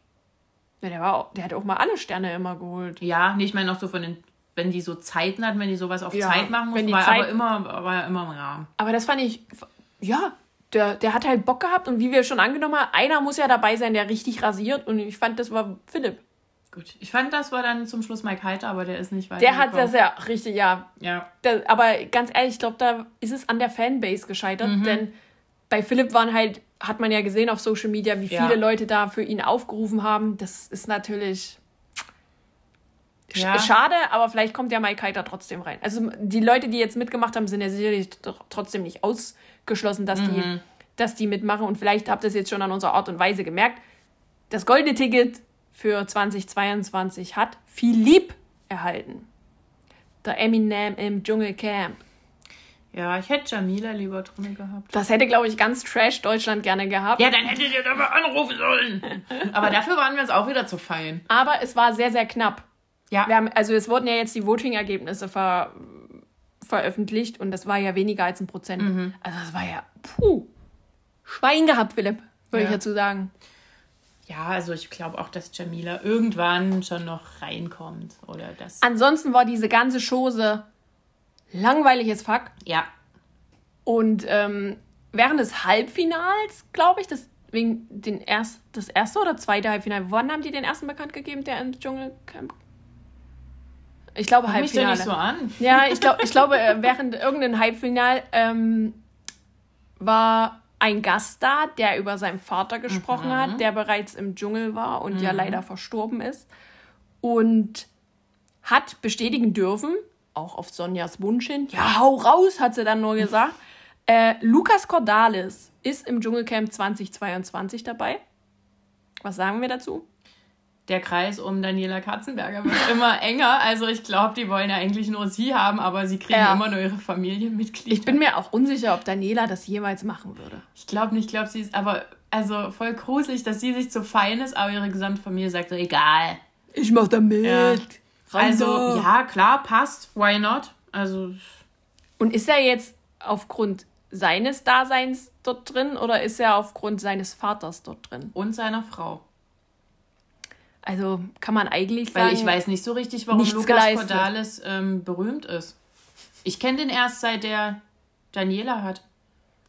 Ja, der, war, der hat auch mal alle Sterne immer geholt. Ja, nee, ich meine auch so von den, wenn die so Zeiten hatten, wenn die sowas auf ja, Zeit machen mussten, war Zeit, aber immer, war immer im Rahmen. Aber das fand ich, ja, der, der hat halt Bock gehabt und wie wir schon angenommen haben, einer muss ja dabei sein, der richtig rasiert und ich fand, das war Philipp. Gut. Ich fand, das war dann zum Schluss Mike Heiter, aber der ist nicht weiter. Der hat das ja richtig, ja. Ja. Das, aber ganz ehrlich, ich glaube, da ist es an der Fanbase gescheitert, mhm. denn bei Philipp waren halt, hat man ja gesehen auf Social Media, wie viele ja. Leute da für ihn aufgerufen haben. Das ist natürlich ja. schade, aber vielleicht kommt ja Mike Heiter trotzdem rein. Also die Leute, die jetzt mitgemacht haben, sind ja sicherlich trotzdem nicht ausgeschlossen, dass, mhm. die, dass die mitmachen. Und vielleicht habt ihr es jetzt schon an unserer Art und Weise gemerkt. Das goldene Ticket für 2022 hat Philipp erhalten. Der Eminem im Dschungelcamp. Ja, ich hätte Jamila lieber drin gehabt. Das hätte, glaube ich, ganz Trash Deutschland gerne gehabt. Ja, dann hättet ihr dafür anrufen sollen. Aber dafür waren wir uns auch wieder zu fein. Aber es war sehr, sehr knapp. Ja. Wir haben, also es wurden ja jetzt die Voting-Ergebnisse ver veröffentlicht und das war ja weniger als ein Prozent. Mhm. Also das war ja, puh, Schwein gehabt, Philipp, würde ja. ich dazu sagen. Ja, also ich glaube auch, dass Jamila irgendwann schon noch reinkommt. Oder das. Ansonsten war diese ganze Chose langweilig as fuck. Ja. Und ähm, während des Halbfinals, glaube ich, das wegen den erst, das erste oder zweite Halbfinale, wann haben die den ersten bekannt gegeben, der im Dschungelcamp? Ich glaube Halbfinale. Mich da nicht so an. Ja, ich, glaub, ich glaube, äh, während irgendein Halbfinal ähm, war ein Gast da, der über seinen Vater gesprochen mhm. hat, der bereits im Dschungel war und mhm. ja leider verstorben ist. Und hat bestätigen dürfen, auch auf Sonjas Wunsch hin, ja, hau raus, hat sie dann nur gesagt, Äh, Lukas Cordalis ist im Dschungelcamp 2022 dabei. Was sagen wir dazu? Der Kreis um Daniela Katzenberger wird [LAUGHS] immer enger. Also ich glaube, die wollen ja eigentlich nur sie haben, aber sie kriegen Ja. immer nur ihre Familienmitglieder. Ich bin mir auch unsicher, ob Daniela das jemals machen würde. Ich glaube nicht, ich glaube, sie ist aber also voll gruselig, dass sie sich zu fein ist, aber ihre gesamte Familie sagt so, egal. Ich mach da mit. Ja. Also, ja, klar, passt. Why not? Also, Und ist er jetzt aufgrund seines Daseins dort drin oder ist er aufgrund seines Vaters dort drin? und seiner Frau. Also kann man eigentlich Weil sagen, ich weiß nicht so richtig, warum Lukas geleistet. Cordalis ähm, berühmt ist. Ich kenne den erst seit der Daniela hat.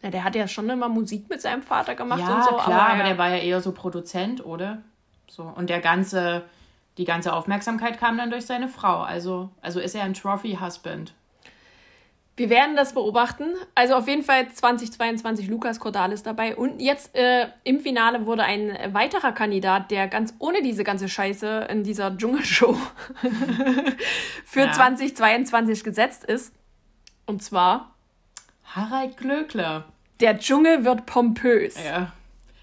Ja, der hat ja schon immer Musik mit seinem Vater gemacht ja, und so. klar, aber, ja. der war ja eher so Produzent, oder? So. Und der ganze, die ganze Aufmerksamkeit kam dann durch seine Frau. Also, also ist er ein Trophy-Husband. Wir werden das beobachten. Also auf jeden Fall 2022 Lukas Cordalis dabei. Und jetzt äh, im Finale wurde ein weiterer Kandidat, der ganz ohne diese ganze Scheiße in dieser Dschungelshow [LAUGHS] für Ja. 2022 gesetzt ist. Und zwar, Harald Glöckler. der Dschungel wird pompös. Ja,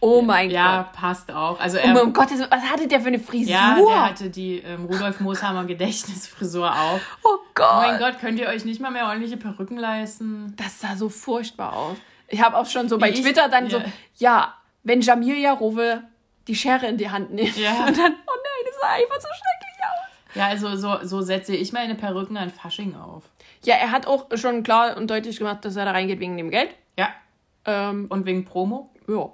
Oh mein ja Gott. passt auch. Also Oh er, mein Gott, was hatte der für eine Frisur? ja, der hatte die ähm, Rudolf Mooshammer [LAUGHS] Gedächtnisfrisur auf. oh Oh Gott. mein Gott, könnt ihr euch nicht mal mehr ordentliche Perücken leisten? Das sah so furchtbar aus. Ich habe auch schon so bei ich- Twitter dann so, ja. ja, wenn Jamilia Rowe die Schere in die Hand nimmt. Ja. [LAUGHS] Und dann, oh nein, das sah einfach so schrecklich aus. Ja, also so, so setze ich meine Perücken an Fasching auf. Ja, er hat auch schon klar und deutlich gemacht, dass er da reingeht wegen dem Geld. Ja, Ähm, und wegen Promo. ja.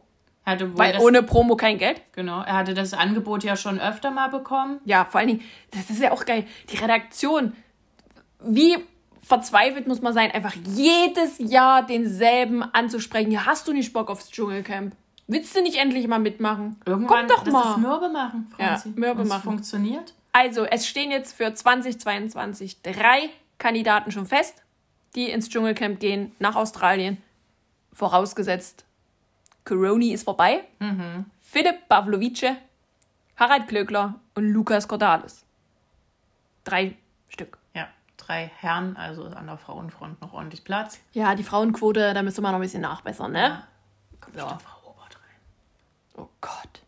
Hatte Weil das, ohne Promo kein Geld. genau, er hatte das Angebot ja schon öfter mal bekommen. Ja, vor allen Dingen, das ist ja auch geil. Die Redaktion, wie verzweifelt muss man sein, einfach jedes Jahr denselben anzusprechen. Ja, hast du nicht Bock aufs Dschungelcamp? Willst du nicht endlich mal mitmachen? Irgendwann, Komm doch das mal. ist Mürbe machen, Franzi. Ja, Mürbe Und machen. funktioniert. Also, es stehen jetzt für 2022 drei Kandidaten schon fest, die ins Dschungelcamp gehen, nach Australien. Vorausgesetzt, Coroni ist vorbei. Philipp Pavlovice, Harald Glöckler und Lukas Cordalis. Drei Stück. Ja, drei Herren, also an der Frauenfront noch ordentlich Platz. Ja, die Frauenquote, da müsste man noch ein bisschen nachbessern, ne? Kommt So. Frau Obert rein. Oh Gott.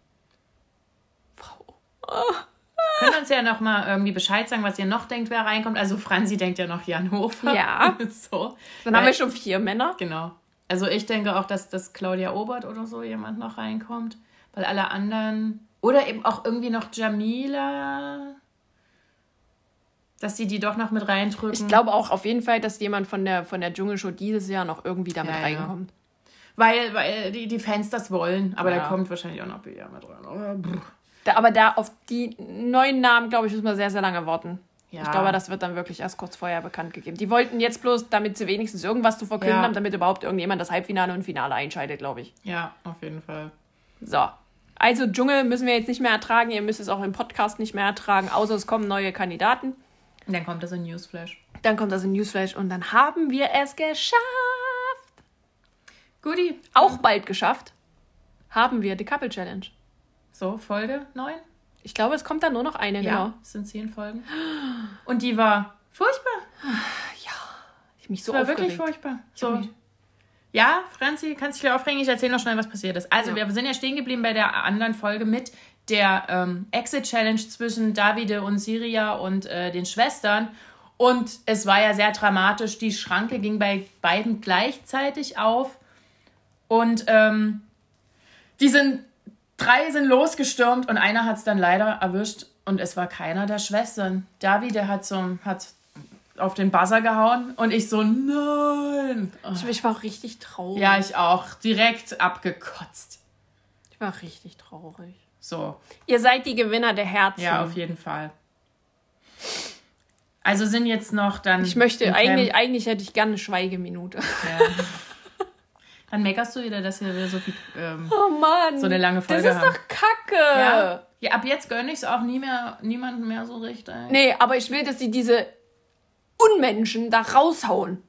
Frau. Könnt ihr uns ja noch mal irgendwie Bescheid sagen, was ihr noch denkt, wer reinkommt? Also Franzi denkt ja noch Jan Hofer. Ja. [LAUGHS] so. Dann haben Weil- wir schon vier Männer. Genau. Also ich denke auch, dass, dass Claudia Obert oder so jemand noch reinkommt. Weil alle anderen. Oder eben auch irgendwie noch Jamila. Dass sie die doch noch mit reindrücken. Ich glaube auch auf jeden Fall, dass jemand von der, von der Dschungelshow dieses Jahr noch irgendwie damit Ja, ja. reinkommt. Weil, weil die, die Fans das wollen. Aber Ja. da kommt wahrscheinlich auch noch Bea mit rein. Da, aber da auf die neuen Namen, glaube ich, müssen wir sehr, sehr lange warten. Ja. Ich glaube, das wird dann wirklich erst kurz vorher bekannt gegeben. Die wollten jetzt bloß, damit sie wenigstens irgendwas zu verkünden Ja. haben, damit überhaupt irgendjemand das Halbfinale und Finale einscheidet, glaube ich. Ja, auf jeden Fall. So. Also Dschungel müssen wir jetzt nicht mehr ertragen. Ihr müsst es auch im Podcast nicht mehr ertragen, außer es kommen neue Kandidaten. Und dann kommt das in Newsflash. Dann kommt das in Newsflash und dann haben wir es geschafft. Guti. Auch bald geschafft. Haben wir die Couple Challenge. So, Folge 9? Ich glaube, es kommt dann nur noch eine, genau. Ja, es sind 10 Folgen. Und die war furchtbar. Ich mich so war aufgeregt. wirklich furchtbar. So. Ja, Franzi, kannst dich wieder aufregen. Ich erzähle noch schnell, was passiert ist. Also, Ja. wir sind ja stehen geblieben bei der anderen Folge mit der ähm, Exit-Challenge zwischen Davide und Siria und äh, den Schwestern. Und es war ja sehr dramatisch. Die Schranke ging bei beiden gleichzeitig auf. Und ähm, die sind, drei sind losgestürmt und einer hat es dann leider erwischt. Und es war keiner der Schwestern. Davide hat, so, hat auf den Buzzer gehauen und ich so, nein. Oh. Ich, war auch richtig traurig. Ja, ich auch. Direkt abgekotzt. ich war richtig traurig. So, Ihr seid die Gewinner der Herzen. ja, auf jeden Fall. Also sind jetzt noch dann. Ich möchte, eigentlich, eigentlich hätte ich gerne eine Schweigeminute. Ja. [LAUGHS] Dann meckerst du wieder, dass wir wieder so viel. Ähm, Oh Mann. So eine lange Folge Das ist haben. doch kacke. ja. ja, ab jetzt gönne ich es auch nie mehr, niemandem mehr so richtig. Nee, aber ich will, dass sie diese Unmenschen da raushauen.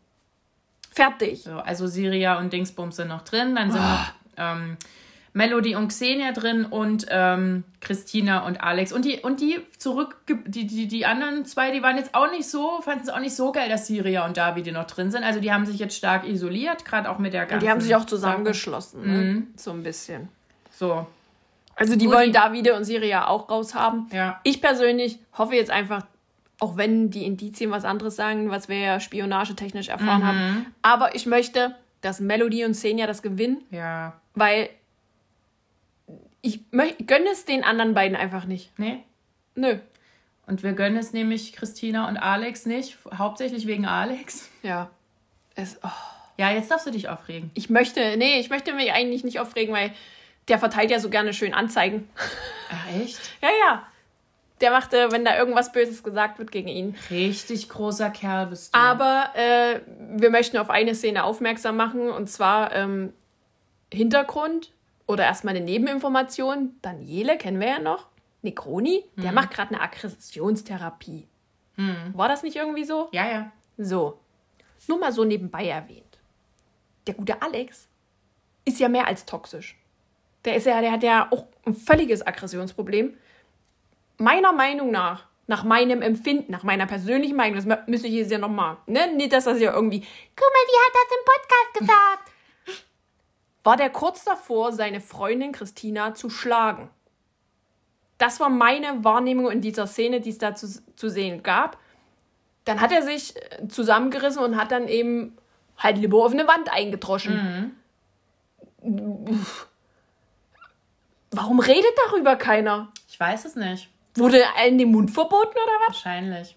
Fertig. So, also Siria und Dingsbums sind noch drin. Dann sind Ah. noch ähm, Melody und Xenia drin und ähm, Christina und Alex. Und die, und die zurück, die, die, die anderen zwei, die waren jetzt auch nicht so, fanden es auch nicht so geil, dass Syria und David noch drin sind. Also die haben sich jetzt stark isoliert, gerade auch mit der ganzen. Und die haben sich auch zusammengeschlossen, ne? Mhm. so ein bisschen. So. Also die Wo wollen. Davide und Syria auch raushaben. Ja. Ich persönlich hoffe jetzt einfach, auch wenn die Indizien was anderes sagen, was wir ja spionagetechnisch erfahren mhm. haben. Aber ich möchte, dass Melody und Xenia das gewinnen. Ja. Weil ich gönne es den anderen beiden einfach nicht. Nee? Nö. Und wir gönnen es nämlich Christina und Alex nicht, hauptsächlich wegen Alex. Ja. Es, oh. Ja, jetzt darfst du dich aufregen. Ich möchte, nee, ich möchte mich eigentlich nicht aufregen, weil der verteilt ja so gerne schön Anzeigen. Ach, echt? [LAUGHS] ja, ja. Der machte, wenn da irgendwas Böses gesagt wird gegen ihn. Richtig großer Kerl bist du. Aber äh, wir möchten auf eine Szene aufmerksam machen und zwar ähm, Hintergrund oder erstmal eine Nebeninformation. Daniele kennen wir ja noch. Necroni, der mhm. macht gerade eine Aggressionstherapie. Mhm. War das nicht irgendwie so? Ja, ja. So. Nur mal so nebenbei erwähnt. Der gute Alex ist ja mehr als toxisch. Der ist ja, der hat ja auch ein völliges Aggressionsproblem. Meiner Meinung nach, nach meinem Empfinden, nach meiner persönlichen Meinung, das müsste ich jetzt ja nochmal, ne? Nicht, dass das ja irgendwie, guck mal, die hat das im Podcast gesagt war der kurz davor, seine Freundin Christina zu schlagen. Das war meine Wahrnehmung in dieser Szene, die es da zu, zu sehen gab. Dann hat er sich äh, zusammengerissen und hat dann eben halt lieber auf eine Wand eingedroschen. Mhm. Warum redet darüber keiner? Ich weiß es nicht. Wurde allen den Mund verboten oder was? Wahrscheinlich.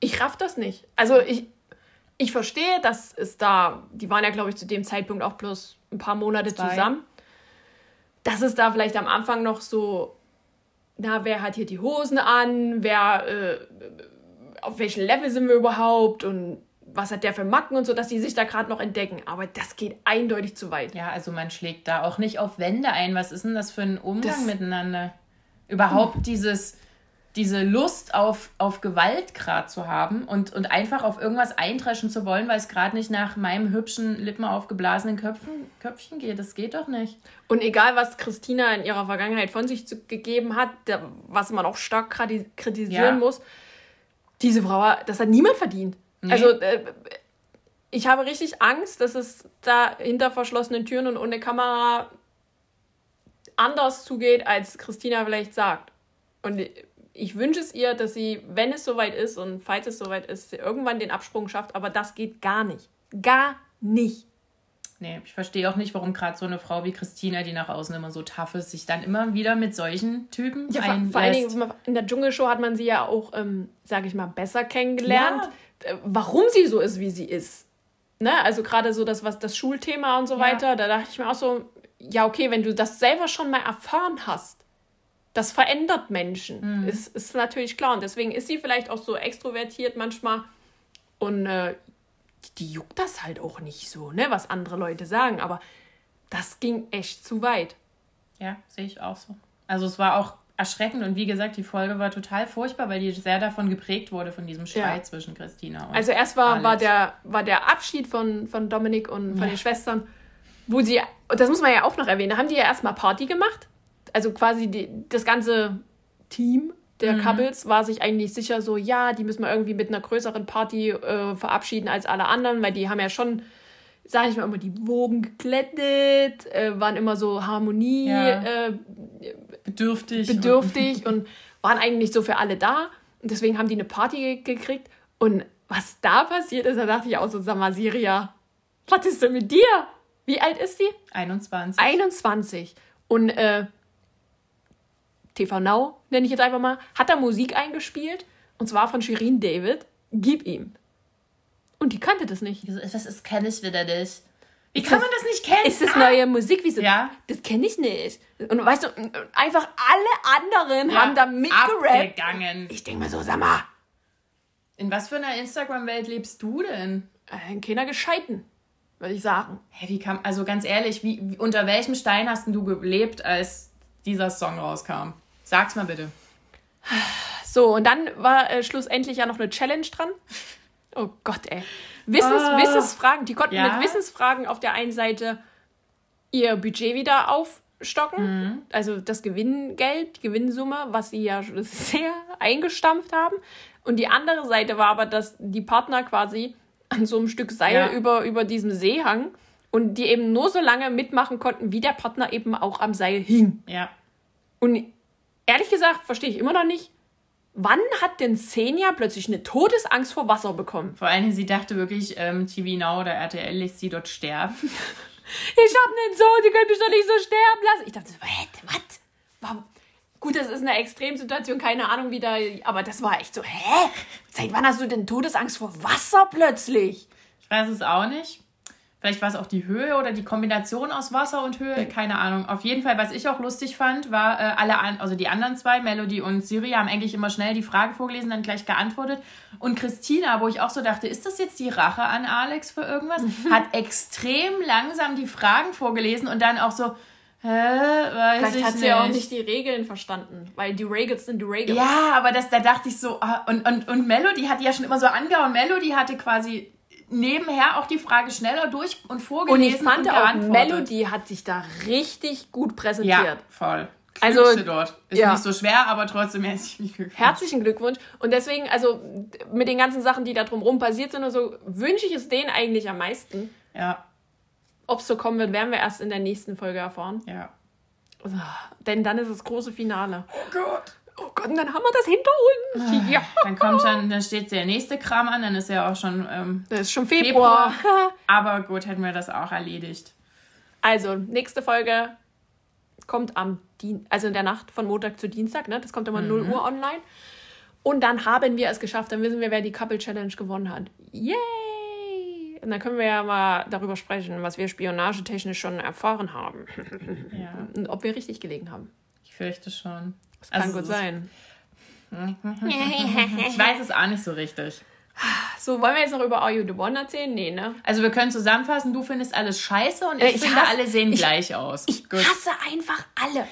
Ich raff das nicht. Also ich, ich verstehe, dass es da, die waren ja, glaube ich, zu dem Zeitpunkt auch bloß ein paar Monate Zwei. zusammen. Dass es da vielleicht am Anfang noch so, na, wer hat hier die Hosen an, wer, äh, auf welchem Level sind wir überhaupt und was hat der für Macken und so, dass die sich da gerade noch entdecken. Aber das geht eindeutig zu weit. Ja, also man schlägt da auch nicht auf Wände ein. Was ist denn das für ein Umgang das, miteinander? Überhaupt dieses diese Lust auf, auf Gewalt gerade zu haben und, und einfach auf irgendwas eindreschen zu wollen, weil es gerade nicht nach meinem hübschen, Lippen aufgeblasenen Köpfen, Köpfchen geht. Das geht doch nicht. Und egal, was Christina in ihrer Vergangenheit von sich zu, gegeben hat, der, was man auch stark kritisieren ja. muss, diese Frau, das hat niemand verdient. Nee. Also, äh, ich habe richtig Angst, dass es da hinter verschlossenen Türen und ohne Kamera anders zugeht, als Christina vielleicht sagt. Und ich wünsche es ihr, dass sie, wenn es soweit ist und falls es soweit ist, irgendwann den Absprung schafft, aber das geht gar nicht. Gar nicht. Nee, ich verstehe auch nicht, warum gerade so eine Frau wie Christina, die nach außen immer so tough ist, sich dann immer wieder mit solchen Typen ja, vor, vor allen Dingen in der Dschungelshow hat man sie ja auch, ähm, sage ich mal, besser kennengelernt, ja. Äh, warum sie so ist, wie sie ist. Ne? Also gerade so das, was das Schulthema und so ja. weiter, da dachte ich mir auch so, ja, okay, wenn du das selber schon mal erfahren hast, das verändert Menschen. Mhm. Ist, ist natürlich klar. Und deswegen ist sie vielleicht auch so extrovertiert manchmal. Und äh, die, die juckt das halt auch nicht so, ne, was andere Leute sagen. Aber das ging echt zu weit. Ja, sehe ich auch so. Also es war auch erschreckend und wie gesagt, die Folge war total furchtbar, weil die sehr davon geprägt wurde, von diesem Streit ja. zwischen Christina und Also erst war, war, der, war der Abschied von, von Dominik und von ja. den Schwestern, wo sie, das muss man ja auch noch erwähnen, da haben die ja erstmal Party gemacht also quasi die, das ganze Team der mhm. Couples war sich eigentlich sicher so, ja, die müssen wir irgendwie mit einer größeren Party äh, verabschieden als alle anderen, weil die haben ja schon, sag ich mal, immer die Wogen geklettet, äh, waren immer so Harmonie ja. äh, bedürftig, bedürftig [LAUGHS] und waren eigentlich so für alle da. Und deswegen haben die eine Party gekriegt. Und was da passiert ist, da dachte ich auch so, Samasiria, was ist denn mit dir? Wie alt ist sie? 21. 21. Und äh, TV Now, nenne ich jetzt einfach mal, hat da Musik eingespielt. Und zwar von Shirin David. Gib ihm. Und die kannte das nicht. Das ist, kenne ich wieder nicht. Wie kann man das nicht kennen? Ist das ah. neue Musik? Wieso? Ja. Das kenne ich nicht. Und weißt du, einfach alle anderen ja, haben da mitgerappt. Ich denke mir so, sag mal. In was für einer Instagram-Welt lebst du denn? Äh, in keiner gescheiten, würde ich sagen. Hä, wie kam, also ganz ehrlich, wie, unter welchem Stein hast du gelebt, als dieser Song rauskam? Sag's mal bitte. So, und dann war äh, schlussendlich ja noch eine Challenge dran. Oh Gott, ey. Wissens, oh. Wissensfragen. Die konnten ja. mit Wissensfragen auf der einen Seite ihr Budget wieder auf, aufstocken. Also das Gewinngeld, die Gewinnsumme, was sie ja [LAUGHS] sehr eingestampft haben. Und die andere Seite war aber, dass die Partner quasi an so einem Stück Seil Ja. über, über diesem See hangen und die eben nur so lange mitmachen konnten, wie der Partner eben auch am Seil hing. Ja. Und ehrlich gesagt, verstehe ich immer noch nicht, wann hat denn Xenia plötzlich eine Todesangst vor Wasser bekommen? Vor Dingen, sie dachte wirklich, ähm, TV Now oder RTL lässt sie dort sterben. [LAUGHS] Ich hab einen Sohn, die können mich doch nicht so sterben lassen. Ich dachte? Was? Warum? Gut, das ist eine Extremsituation, keine Ahnung, wie da, aber das war echt so, hä? Seit wann hast du denn Todesangst vor Wasser plötzlich? Ich weiß es auch nicht. Vielleicht war es auch die Höhe oder die Kombination aus Wasser und Höhe, keine Ahnung. Auf jeden Fall, was ich auch lustig fand, war äh, alle, an, also die anderen zwei, Melody und Siri, haben eigentlich immer schnell die Frage vorgelesen, dann gleich geantwortet. Und Christina, wo ich auch so dachte, ist das jetzt die Rache an Alex für irgendwas, [LAUGHS] hat extrem langsam die Fragen vorgelesen und dann auch so, hä, weiß Vielleicht ich hat sie nicht. ja auch nicht die Regeln verstanden, weil die Regels sind die Regels. Ja, aber das, da dachte ich so, ah, und, und, und Melody hat ja schon immer so angehauen. Melody hatte quasi nebenher auch die Frage schneller durch und Und vorgelesen ich fand und auch. Melody hat sich da richtig gut präsentiert. Ja, voll. Also, Also, dort. Ist ja. nicht so schwer, aber trotzdem herzlichen Glückwunsch. Herzlichen Glückwunsch. Und deswegen, also mit den ganzen Sachen, die da drumherum passiert sind und so, wünsche ich es denen eigentlich am meisten. Ja, Ob es so kommen wird, werden wir erst in der nächsten Folge erfahren. ja. Denn dann ist das große Finale. Oh Gott. Oh Gott, und dann haben wir das hinter uns. Ja. Dann kommt schon, dann steht der nächste Kram an, dann ist ja auch schon ähm, Das ist schon Februar. [LAUGHS] Aber gut, hätten wir das auch erledigt. Also, nächste Folge kommt am Dien also in der Nacht von Montag zu Dienstag, ne? Das kommt immer 0 Uhr online. Und dann haben wir es geschafft. Dann wissen wir, wer die Couple Challenge gewonnen hat. Yay! Und dann können wir ja mal darüber sprechen, was wir spionagetechnisch schon erfahren haben. Ja, [LAUGHS] Und ob wir richtig gelegen haben. ich fürchte schon. Das kann Also, gut sein. [LAUGHS] Ich weiß es auch nicht so richtig. So, wollen wir jetzt noch über Are You the One erzählen? Nee, ne? Also wir können zusammenfassen, du findest alles scheiße und Äh, ich, ich finde, hasse- alle sehen ich- gleich aus. Ich Gut. hasse einfach alle.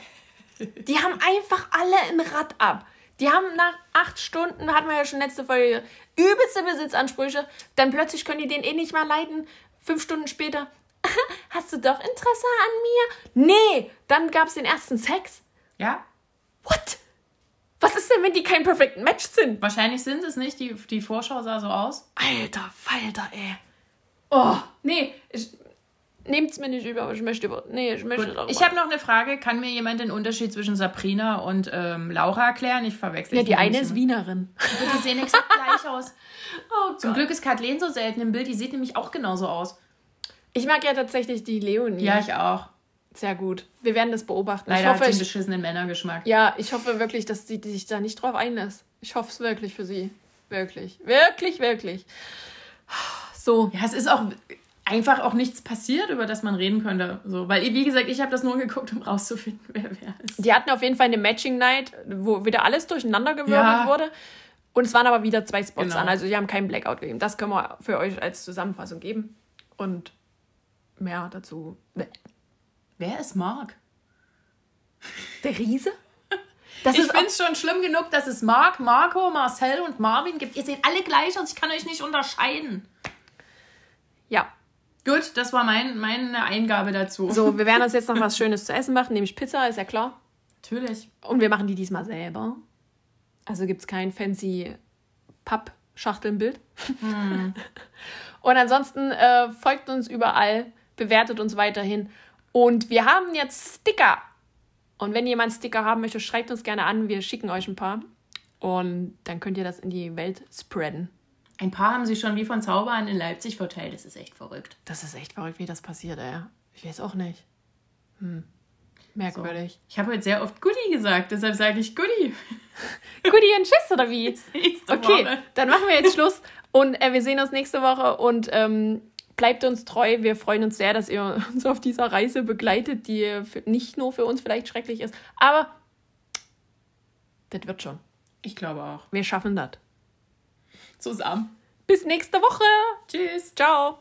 Die haben einfach alle ein Rad ab. Die haben nach acht Stunden, hatten wir ja schon letzte Folge, übelste Besitzansprüche. Dann plötzlich können die den eh nicht mehr leiden. Fünf Stunden später, [LAUGHS] hast du doch Interesse an mir? Nee, dann gab es den ersten Sex. Ja, What? Was ist denn, wenn die kein Perfect Match sind? wahrscheinlich sind es nicht. Die, die Vorschau sah so aus. Alter Falter, ey. Oh, nee, ich, nehmt's mir nicht über, aber ich möchte über, nee, ich möchte darüber. Ich habe noch eine Frage. Kann mir jemand den Unterschied zwischen Sabrina und ähm, Laura erklären? Ich verwechsel ja, die die eine ist. Wienerin. Die sehen exakt [LAUGHS] gleich aus. Oh Zum Glück ist Kathleen so selten im Bild. Die sieht nämlich auch genauso aus. Ich mag ja tatsächlich die Leonie. Ja, ich auch. Sehr gut. Wir werden das beobachten. Leider ich hat hoffe, sie einen beschissenen Männergeschmack. ja, ich hoffe wirklich, dass sie sich da nicht drauf einlässt. Ich hoffe es wirklich für sie. Wirklich. Wirklich, wirklich. So. Ja, es ist auch einfach auch nichts passiert, über das man reden könnte. So, weil, wie gesagt, ich habe das nur geguckt, um rauszufinden, [LAUGHS] wer wer ist. Die hatten auf jeden Fall eine Matching Night, wo wieder alles durcheinander gewirbelt Ja. wurde. Und es waren aber wieder zwei Spots Genau. an. Also sie haben keinen Blackout gegeben. Das können wir für euch als Zusammenfassung geben. Und mehr dazu. Wer ist Mark? Der Riese? [LAUGHS] Das Ich ist finde es schon schlimm genug, dass es Mark, Marco, Marcel und Marvin gibt. Ihr seht alle gleich aus, ich kann euch nicht unterscheiden. ja. Gut, das war mein, meine Eingabe dazu. So, [LAUGHS] wir werden uns jetzt noch was Schönes zu essen machen, nämlich Pizza, ist ja klar. Natürlich. Und wir machen die diesmal selber. Also gibt es kein fancy Pappschachtelnbild. [LAUGHS] Und ansonsten äh, folgt uns überall, bewertet uns weiterhin. Und wir haben jetzt Sticker. Und wenn jemand Sticker haben möchte, schreibt uns gerne an. Wir schicken euch ein paar. Und dann könnt ihr das in die Welt spreaden. Ein paar haben sie schon wie von Zaubern in Leipzig verteilt. Das ist echt verrückt. Das ist echt verrückt, wie das passiert, ey. Ich weiß auch nicht. Hm. Merkwürdig. Ich habe heute sehr oft Goodie gesagt, deshalb sage ich Goodie. [LAUGHS] Goodie und Tschüss, oder wie? [LAUGHS] Okay, dann machen wir jetzt Schluss und äh, wir sehen uns nächste Woche und ähm, bleibt uns treu. Wir freuen uns sehr, dass ihr uns auf dieser Reise begleitet, die nicht nur für uns vielleicht schrecklich ist, aber das wird schon. Ich glaube auch. Wir schaffen das. Zusammen. Bis nächste Woche. Tschüss. Ciao.